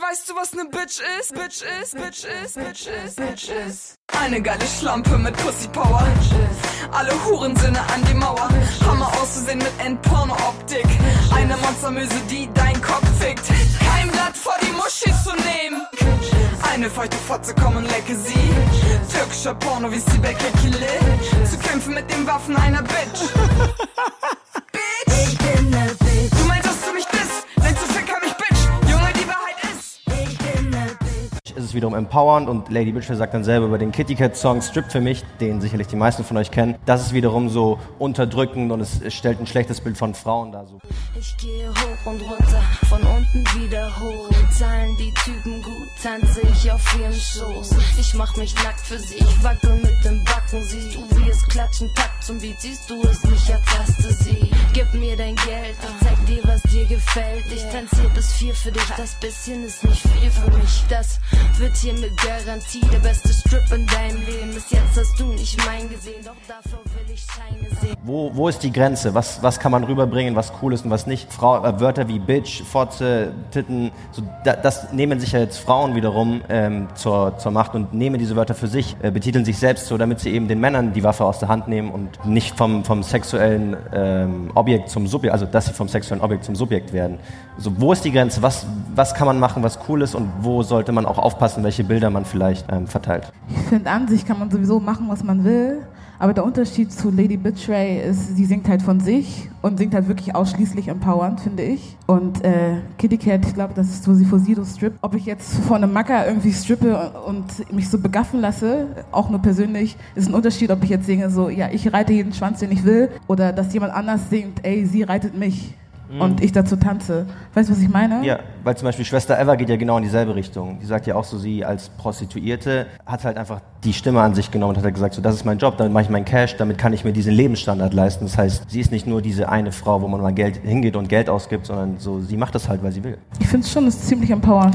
Weißt du, was ne Bitch ist? Bitch ist, Bitch ist, Bitch ist, Bitch ist. Eine geile Schlampe mit Pussy Power. Alle Hurensinne an die Mauer. Hammer auszusehen mit Endporno-Optik. Eine Monstermüse, die dein Kopf fickt. Kein Blatt vor die Muschi zu nehmen. Eine feuchte Fotze, komm und lecke sie. Türkischer Porno wie sie bei Kekile. Zu kämpfen mit den Waffen einer Bitch. Bitch! Ich bin ne Bitch. Du meinst, dass du mich disst? Nennst du Ficker mich Bitch? Junge, die Wahrheit ist. Ich bin ne Bitch. Ist es wiederum empowernd und Lady Bitch sagt dann selber über den Kitty Cat Song Strip für mich, den sicherlich die meisten von euch kennen. Das ist wiederum so unterdrückend und es, es stellt ein schlechtes Bild von Frauen dar. So. Ich gehe hoch und runter, von unten wieder hoch. Zahlen die Typen gut, tanze ich auf ihrem Schoß. Ich mach mich nackt für sie, ich wackel mit dem Backen. Siehst du, wie es klatschen packt zum Beat, siehst du es nicht, ertaste sie. Gib mir dein Geld, ich zeig dir, was dir gefällt. Ich tanze hier bis vier für dich, das bisschen ist nicht viel für mich. Das wird hier mit Garantie der beste Strip in deinem Leben. Bis jetzt hast du nicht mein gesehen, doch dafür will ich Scheine sehen. Wo, wo ist die Grenze? Was, was kann man rüberbringen, was cool ist und was nicht? Frau, äh, Wörter wie Bitch, Fotze, Titten, so, da, das nehmen sich ja jetzt Frauen wiederum ähm, zur, zur Macht und nehmen diese Wörter für sich, äh, betiteln sich selbst so, damit sie eben den Männern die Waffe aus der Hand nehmen und nicht vom, vom sexuellen ähm, Objekt zum Subjekt, also dass sie vom sexuellen Objekt zum Subjekt werden. So, wo ist die Grenze? Was, was kann man machen, was cool ist und wo sollte man auch aufpassen, welche Bilder man vielleicht ähm, verteilt? Ich <laughs> finde, an sich kann man sowieso machen, was man will. Aber der Unterschied zu Lady Betray ist, sie singt halt von sich und singt halt wirklich ausschließlich empowernd, finde ich. Und äh, Kitty Cat, ich glaube, das ist, wo sie vor Sido strippt. Ob ich jetzt vor einem Macker irgendwie strippe und, mich so begaffen lasse, auch nur persönlich, ist ein Unterschied, ob ich jetzt singe so, ja, ich reite jeden Schwanz, den ich will, oder dass jemand anders singt, ey, sie reitet mich und ich dazu tanze. Weißt du, was ich meine? Ja, weil zum Beispiel Schwester Eva geht ja genau in dieselbe Richtung. Die sagt ja auch so, sie als Prostituierte hat halt einfach die Stimme an sich genommen und hat halt gesagt, so, das ist mein Job, damit mache ich meinen Cash, damit kann ich mir diesen Lebensstandard leisten. Das heißt, sie ist nicht nur diese eine Frau, wo man mal Geld hingeht und Geld ausgibt, sondern so, sie macht das halt, weil sie will. Ich finde es schon, das ist ziemlich empowernd.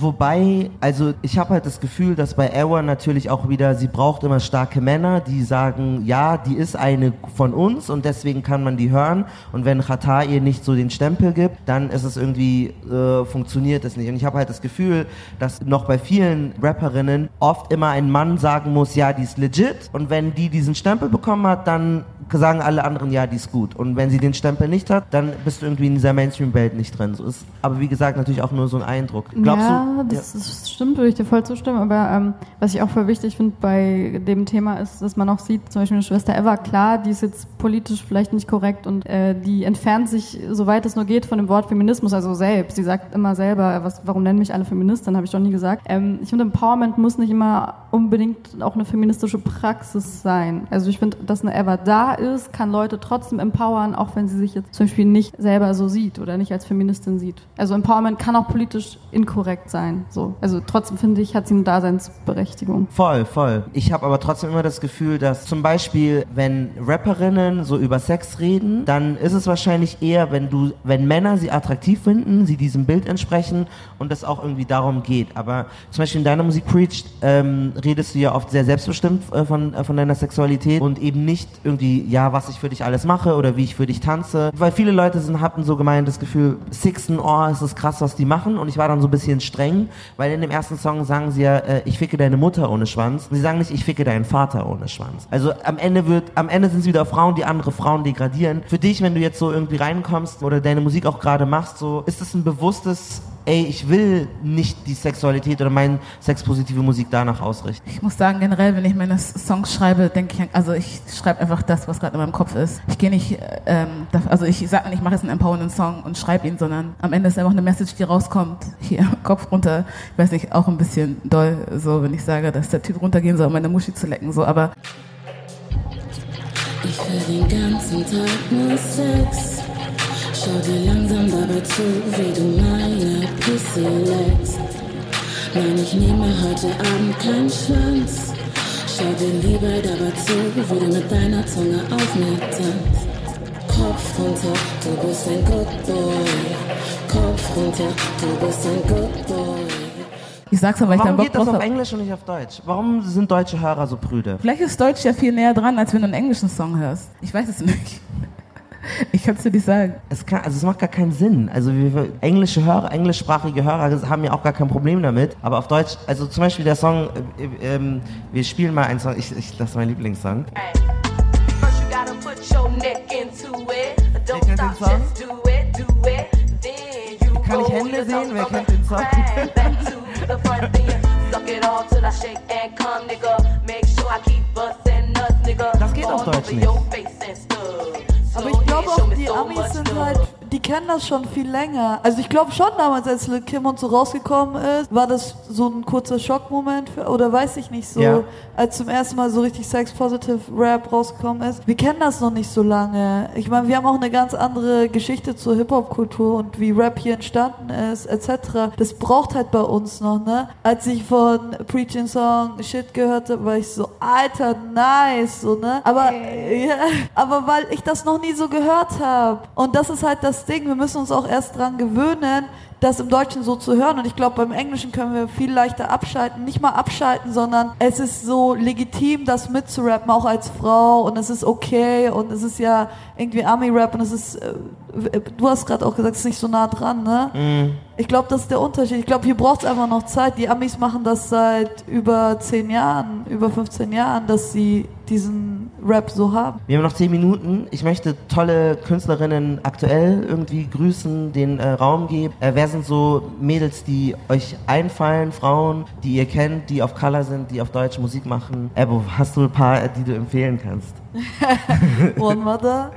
Wobei, also ich habe halt das Gefühl, dass bei Erwa natürlich auch wieder, sie braucht immer starke Männer, die sagen, ja, die ist eine von uns und deswegen kann man die hören. Und wenn Qatar ihr nicht so den Stempel gibt, dann ist es irgendwie, äh, funktioniert es nicht. Und ich habe halt das Gefühl, dass noch bei vielen Rapperinnen oft immer ein Mann sagen muss, ja, die ist legit. Und wenn die diesen Stempel bekommen hat, dann sagen alle anderen, ja, die ist gut. Und wenn sie den Stempel nicht hat, dann bist du irgendwie in dieser Mainstream-Welt nicht drin. So ist, aber wie gesagt, natürlich auch nur so ein Eindruck. Glaubst ja, du? das, das stimmt, würde ich dir voll zustimmen. Aber ähm, was ich auch voll wichtig finde bei dem Thema ist, dass man auch sieht, zum Beispiel eine Schwester Eva, klar, die ist jetzt politisch vielleicht nicht korrekt und äh, die entfernt sich, soweit es nur geht, von dem Wort Feminismus, also selbst. Sie sagt immer selber, was, warum nennen mich alle Feministin, habe ich doch nie gesagt. Ähm, ich finde, Empowerment muss nicht immer unbedingt auch eine feministische Praxis sein. Also ich finde, dass eine Eva da ist, kann Leute trotzdem empowern, auch wenn sie sich jetzt zum Beispiel nicht selber so sieht oder nicht als Feministin sieht. Also Empowerment kann auch politisch inkorrekt sein. So. Also trotzdem finde ich, hat sie eine Daseinsberechtigung. Voll, voll. Ich habe aber trotzdem immer das Gefühl, dass zum Beispiel, wenn Rapperinnen so über Sex reden, dann ist es wahrscheinlich eher, wenn du, wenn Männer sie attraktiv finden, sie diesem Bild entsprechen und es auch irgendwie darum geht. Aber zum Beispiel in deiner Musik Preached ähm, redest du ja oft sehr selbstbestimmt äh, von, äh, von deiner Sexualität und eben nicht irgendwie, ja, was ich für dich alles mache oder wie ich für dich tanze. Weil viele Leute sind, hatten so gemeint das Gefühl, Sixten, oh, es ist krass, was die machen. Und ich war dann so ein bisschen streng, weil in dem ersten Song sagen sie ja, äh, ich ficke deine Mutter ohne Schwanz. Und sie sagen nicht, ich ficke deinen Vater ohne Schwanz. Also am Ende wird, am Ende sind es wieder Frauen, die andere Frauen degradieren. Für dich, wenn du jetzt so irgendwie reinkommst oder deine Musik auch gerade machst, so, ist es ein bewusstes ey, ich will nicht die Sexualität oder meine sexpositive Musik danach ausrichten. Ich muss sagen, generell, wenn ich meine Songs schreibe, denke ich, also ich schreibe einfach das, was gerade in meinem Kopf ist. Ich gehe nicht, ähm, da- also ich sage nicht, ich mache jetzt einen empowernden Song und schreibe ihn, sondern am Ende ist einfach eine Message, die rauskommt. Hier, <laughs> Kopf runter. Ich weiß nicht, auch ein bisschen doll, so, wenn ich sage, dass der Typ runtergehen soll, um meine Muschi zu lecken, so, aber Ich will den ganzen Tag nur Sex. Schau dir langsam dabei zu, wie du meine Pussy leckst. Nein, ich nehme heute Abend keinen Schwanz. Schau dir lieber dabei zu, wie du mit deiner Zunge auf mir tanzt. Kopf runter, du bist ein Good Boy. Kopf runter, du bist ein Good Boy. ich sag's mal, weil ich Warum geht das auf. Englisch und nicht auf Deutsch? Warum sind deutsche Hörer so prüde? Vielleicht ist Deutsch ja viel näher dran, als wenn du einen englischen Song hörst. Ich weiß es nicht. Ich kann es dir nicht sagen. Es, kann, also es macht gar keinen Sinn. Also wir, englische Hörer, englischsprachige Hörer haben ja auch gar kein Problem damit. Aber auf Deutsch, also zum Beispiel der Song, äh, ähm, wir spielen mal einen Song, ich, ich, das ist mein Lieblingssong. First you gotta put your neck into it. Don't kennt stop, den Song? just do it, do it. Then you Kann ich Hände sehen? Wer kennt den Song? crack back to the front, then you suck it all till I shake and come, nigga. Make sure I keep bustin' nuts, nigga. Das geht auf Deutsch nicht. Aber ich glaube auch, die Amis sind halt, die kennen das schon viel länger. Also ich glaube schon damals, als Lil Kim und so rausgekommen ist, war das so ein kurzer Schockmoment für, oder weiß ich nicht so, Ja. als zum ersten Mal so richtig Sex-Positive Rap rausgekommen ist. Wir kennen das noch nicht so lange. Ich meine, wir haben auch eine ganz andere Geschichte zur Hip-Hop-Kultur und wie Rap hier entstanden ist, etc. Das braucht halt bei uns noch, ne? Als ich von Preaching Song Shit gehört habe, war ich so, Alter, nice, so, ne? Aber, ja, aber weil ich das noch nie so gehört habe. Und das ist halt das Ding, wir müssen uns auch erst dran gewöhnen, das im Deutschen so zu hören. Und ich glaube, beim Englischen können wir viel leichter abschalten. Nicht mal abschalten, sondern es ist so legitim, das mitzurappen, auch als Frau. Und es ist okay. Und es ist ja irgendwie Army-Rap. Und es ist, äh, du hast gerade auch gesagt, es ist nicht so nah dran, ne? Mhm. Ich glaube, das ist der Unterschied. Ich glaube, hier braucht es einfach noch Zeit. Die Amis machen das seit über 10 Jahren, über 15 Jahren, dass sie diesen Rap so haben. Wir haben noch zehn Minuten. Ich möchte tolle Künstlerinnen aktuell irgendwie grüßen, den äh, Raum geben. Äh, wer sind so Mädels, die euch einfallen, Frauen, die ihr kennt, die auf Color sind, die auf Deutsch Musik machen? Ebo, hast du ein paar, äh, die du empfehlen kannst? <laughs> One Mother,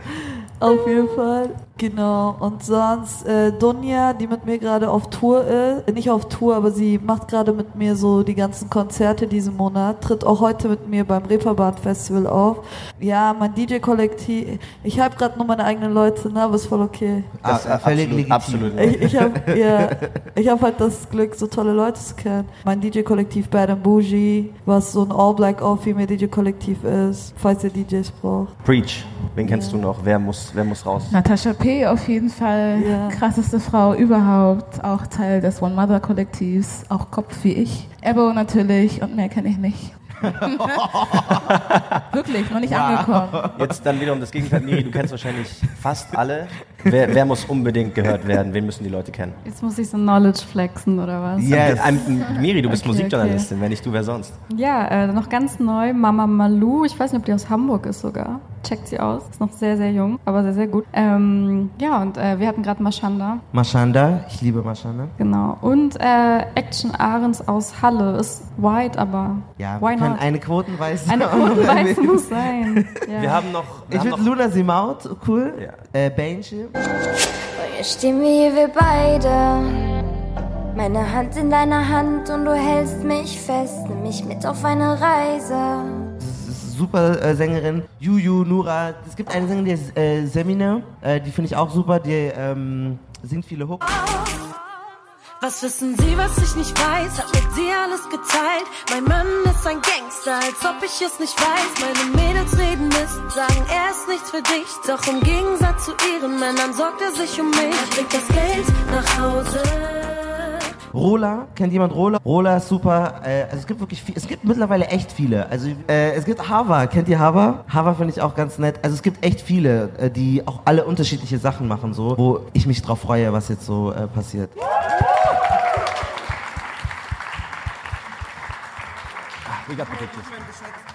auf jeden Fall. Genau. Und sonst äh, Dunja, die mit mir gerade auf Tour ist. Äh, Nicht auf Tour, aber sie macht gerade mit mir so die ganzen Konzerte diesen Monat. Tritt auch heute mit mir beim Reeperbahn Festival auf. Ja, mein DJ-Kollektiv. Ich habe gerade nur meine eigenen Leute, ne, aber ist voll okay. Das ist völlig absolut, absolut. Ich, ich habe <laughs> ja, ich hab halt das Glück, so tolle Leute zu kennen. Mein DJ-Kollektiv Bad and Bougie, was so ein All-Black, All-Female DJ-Kollektiv ist, falls ihr DJs braucht. Preach. Wen kennst du noch? Wer muss, wer muss raus? Natascha P. auf jeden Fall, Ja. krasseste Frau überhaupt, auch Teil des One Mother Kollektivs, auch Kopf wie ich. Ebo natürlich und mehr kenne ich nicht. <laughs> Wirklich, noch nicht angekommen. Jetzt dann wieder um das Gegenteil. Miri, du kennst wahrscheinlich fast alle. Wer, wer muss unbedingt gehört werden? Wen müssen die Leute kennen? Jetzt muss ich so Knowledge flexen oder was? Ja, ähm, Miri, du bist Okay, Musikjournalistin. Wenn nicht du, wer sonst? Ja, äh, noch ganz neu, Mama Malou. Ich weiß nicht, ob die aus Hamburg ist sogar. Checkt sie aus. Ist noch sehr, sehr jung, aber sehr, sehr gut. Ähm, ja, und äh, wir hatten gerade Mashanda. Mashanda, ich liebe Mashanda. Genau. Und äh, Action Ahrens aus Halle. Ist white, aber Ja, why not? eine Quotenweiße. Eine Quotenweiße <laughs> muss sein. Ja. Wir haben noch. Wir Ich haben finde Luna Simaut cool. Äh, Banshee. Jetzt stehen wir hier, wir beide. Meine Hand in deiner Hand und du hältst mich fest. Nimm mich mit auf eine Reise. Super äh, Sängerin. Juju, Nura. Es gibt eine Sängerin, die heißt äh, Semina. Äh, die finde ich auch super. Die ähm, singt viele Hooks. Was wissen Sie, was ich nicht weiß? Hab mit dir alles geteilt. Mein Mann ist ein Gangster, als ob ich es nicht weiß. Meine Mädels reden Mist, sagen, er ist nichts für dich. Doch im Gegensatz zu ihren Männern sorgt er sich um mich. Er bringt das Geld nach Hause. Rola, kennt jemand Rola? Rola ist super. Äh, also es gibt wirklich viel, es gibt mittlerweile echt viele. Also äh, es gibt Hava, kennt ihr Hava? Hava finde ich auch ganz nett. Also es gibt echt viele, äh, die auch alle unterschiedliche Sachen machen, so, wo ich mich drauf freue, was jetzt so äh, passiert. We got the pictures.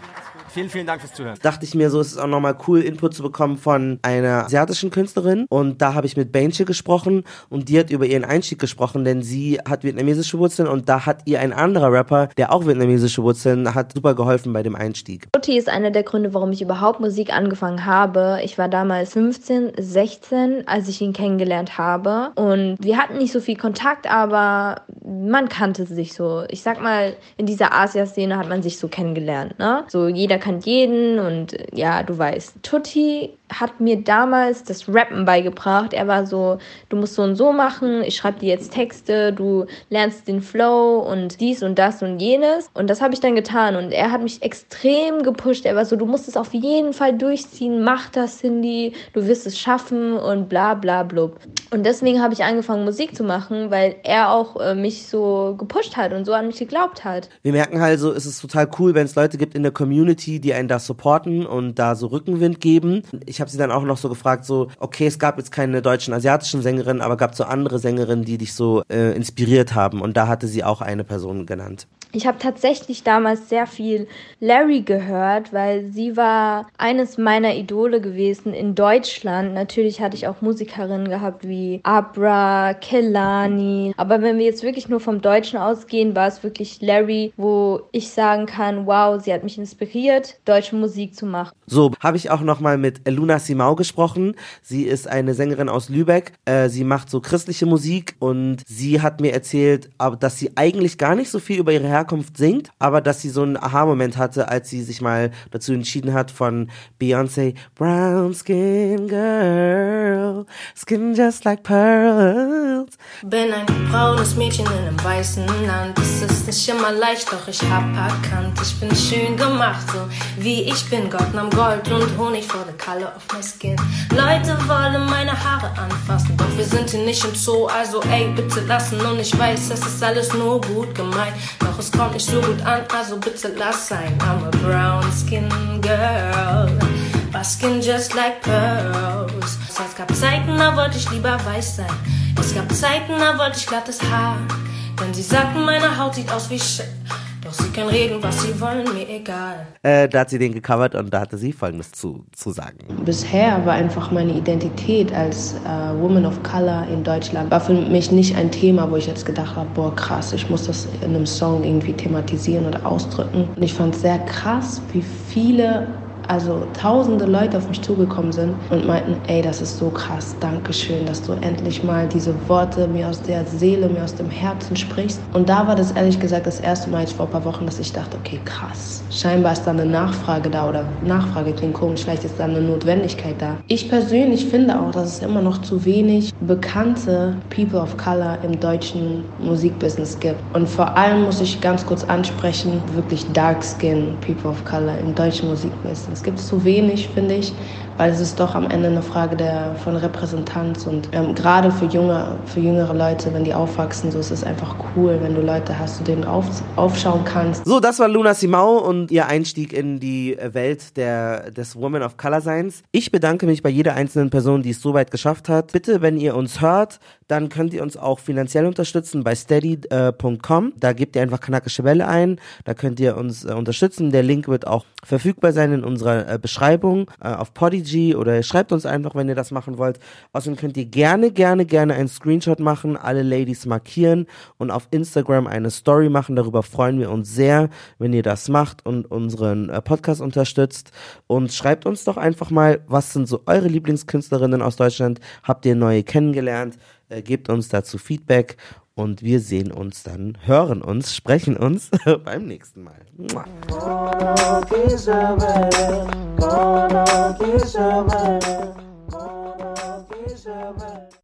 Vielen, vielen Dank fürs Zuhören. dachte ich mir so, es ist auch nochmal cool, Input zu bekommen von einer asiatischen Künstlerin. Und da habe ich mit Benche gesprochen und die hat über ihren Einstieg gesprochen, denn sie hat vietnamesische Wurzeln und da hat ihr ein anderer Rapper, der auch vietnamesische Wurzeln hat, super geholfen bei dem Einstieg. Mutti ist einer der Gründe, warum ich überhaupt Musik angefangen habe. Ich war damals 15, 16, als ich ihn kennengelernt habe. Und wir hatten nicht so viel Kontakt, aber man kannte sich so. Ich sag mal, in dieser Asia-Szene hat man sich so kennengelernt. Ne? So jeder kennt jeden und ja, du weißt. Tutti hat mir damals das Rappen beigebracht. Er war so, du musst so und so machen, ich schreibe dir jetzt Texte, du lernst den Flow und dies und das und jenes. Und das habe ich dann getan und er hat mich extrem gepusht. Er war so, du musst es auf jeden Fall durchziehen, mach das, Cindy, du wirst es schaffen und bla bla blub. Und deswegen habe ich angefangen Musik zu machen, weil er auch äh, mich so gepusht hat und so an mich geglaubt hat. Wir merken halt so, es ist total cool, wenn es Leute gibt in der Community, die einen da supporten und da so Rückenwind geben. Ich habe sie dann auch noch so gefragt, so, okay, es gab jetzt keine deutschen, asiatischen Sängerinnen, aber gab so andere Sängerinnen, die dich so äh, inspiriert haben. Und da hatte sie auch eine Person genannt. Ich habe tatsächlich damals sehr viel Larry gehört, weil sie war eines meiner Idole gewesen in Deutschland. Natürlich hatte ich auch Musikerinnen gehabt wie Abra, Kelani. Aber wenn wir jetzt wirklich nur vom Deutschen ausgehen, war es wirklich Larry, wo ich sagen kann, wow, sie hat mich inspiriert, deutsche Musik zu machen. So, habe ich auch nochmal mit Luna Simau gesprochen. Sie ist eine Sängerin aus Lübeck. Äh, sie macht so christliche Musik und sie hat mir erzählt, dass sie eigentlich gar nicht so viel über ihre Herkunft singt, aber dass sie so einen Aha-Moment hatte, als sie sich mal dazu entschieden hat von Beyoncé, Brown Skin Girl, Skin just like pearls. Bin ein braunes Mädchen in einem weißen Land. Es ist nicht immer leicht, doch ich hab erkannt, ich bin schön gemacht, so wie ich bin. Gott nahm Gold und Honig for the color of my skin. Leute wollen meine Haare anfassen, doch wir sind hier nicht im Zoo, also ey, bitte lassen. Und ich weiß, es ist alles nur gut gemeint, doch es kommt nicht so gut an, also bitte lass sein. I'm a brown skin girl. My skin just like pearls. Es gab Zeiten, da wollte ich lieber weiß sein. Es gab Zeiten, da wollte ich glattes Haar. Denn sie sagten, meine Haut sieht aus wie Shit. Doch sie können reden, was sie wollen, mir egal. Äh, da hat sie den gecovert und da hatte sie folgendes zu, zu sagen. Bisher war einfach meine Identität als äh, Woman of Color in Deutschland war für mich nicht ein Thema, wo ich jetzt gedacht habe, boah krass, ich muss das in einem Song irgendwie thematisieren oder ausdrücken. Und ich fand es sehr krass, wie viele also tausende Leute auf mich zugekommen sind und meinten, ey, das ist so krass, danke schön, dass du endlich mal diese Worte mir aus der Seele, mir aus dem Herzen sprichst. Und da war das ehrlich gesagt das erste Mal jetzt vor ein paar Wochen, dass ich dachte, okay, krass. Scheinbar ist da eine Nachfrage da oder Nachfrage klingt komisch, vielleicht ist da eine Notwendigkeit da. Ich persönlich finde auch, dass es immer noch zu wenig bekannte People of Color im deutschen Musikbusiness gibt. Und vor allem muss ich ganz kurz ansprechen, wirklich Dark Skin People of Color im deutschen Musikbusiness. Es gibt zu wenig, finde ich, weil es ist doch am Ende eine Frage der, von Repräsentanz und ähm, gerade für, junge, für jüngere Leute, wenn die aufwachsen, so ist es einfach cool, wenn du Leute hast, zu denen auf, aufschauen kannst. So, das war Luna Simau und ihr Einstieg in die Welt der, des Woman of Color Seins. Ich bedanke mich bei jeder einzelnen Person, die es so weit geschafft hat. Bitte, wenn ihr uns hört, dann könnt ihr uns auch finanziell unterstützen bei steady.com. Da gebt ihr einfach kanakische Welle ein. Da könnt ihr uns äh, unterstützen. Der Link wird auch verfügbar sein in unserer äh, Beschreibung äh, auf Podigy oder schreibt uns einfach, wenn ihr das machen wollt. Außerdem könnt ihr gerne, gerne, gerne einen Screenshot machen, alle Ladies markieren und auf Instagram eine Story machen. Darüber freuen wir uns sehr, wenn ihr das macht und unseren äh, Podcast unterstützt. Und schreibt uns doch einfach mal, was sind so eure Lieblingskünstlerinnen aus Deutschland? Habt ihr neue kennengelernt? Äh, gebt uns dazu Feedback und wir sehen uns dann, hören uns, sprechen uns <laughs> beim nächsten Mal. Mua.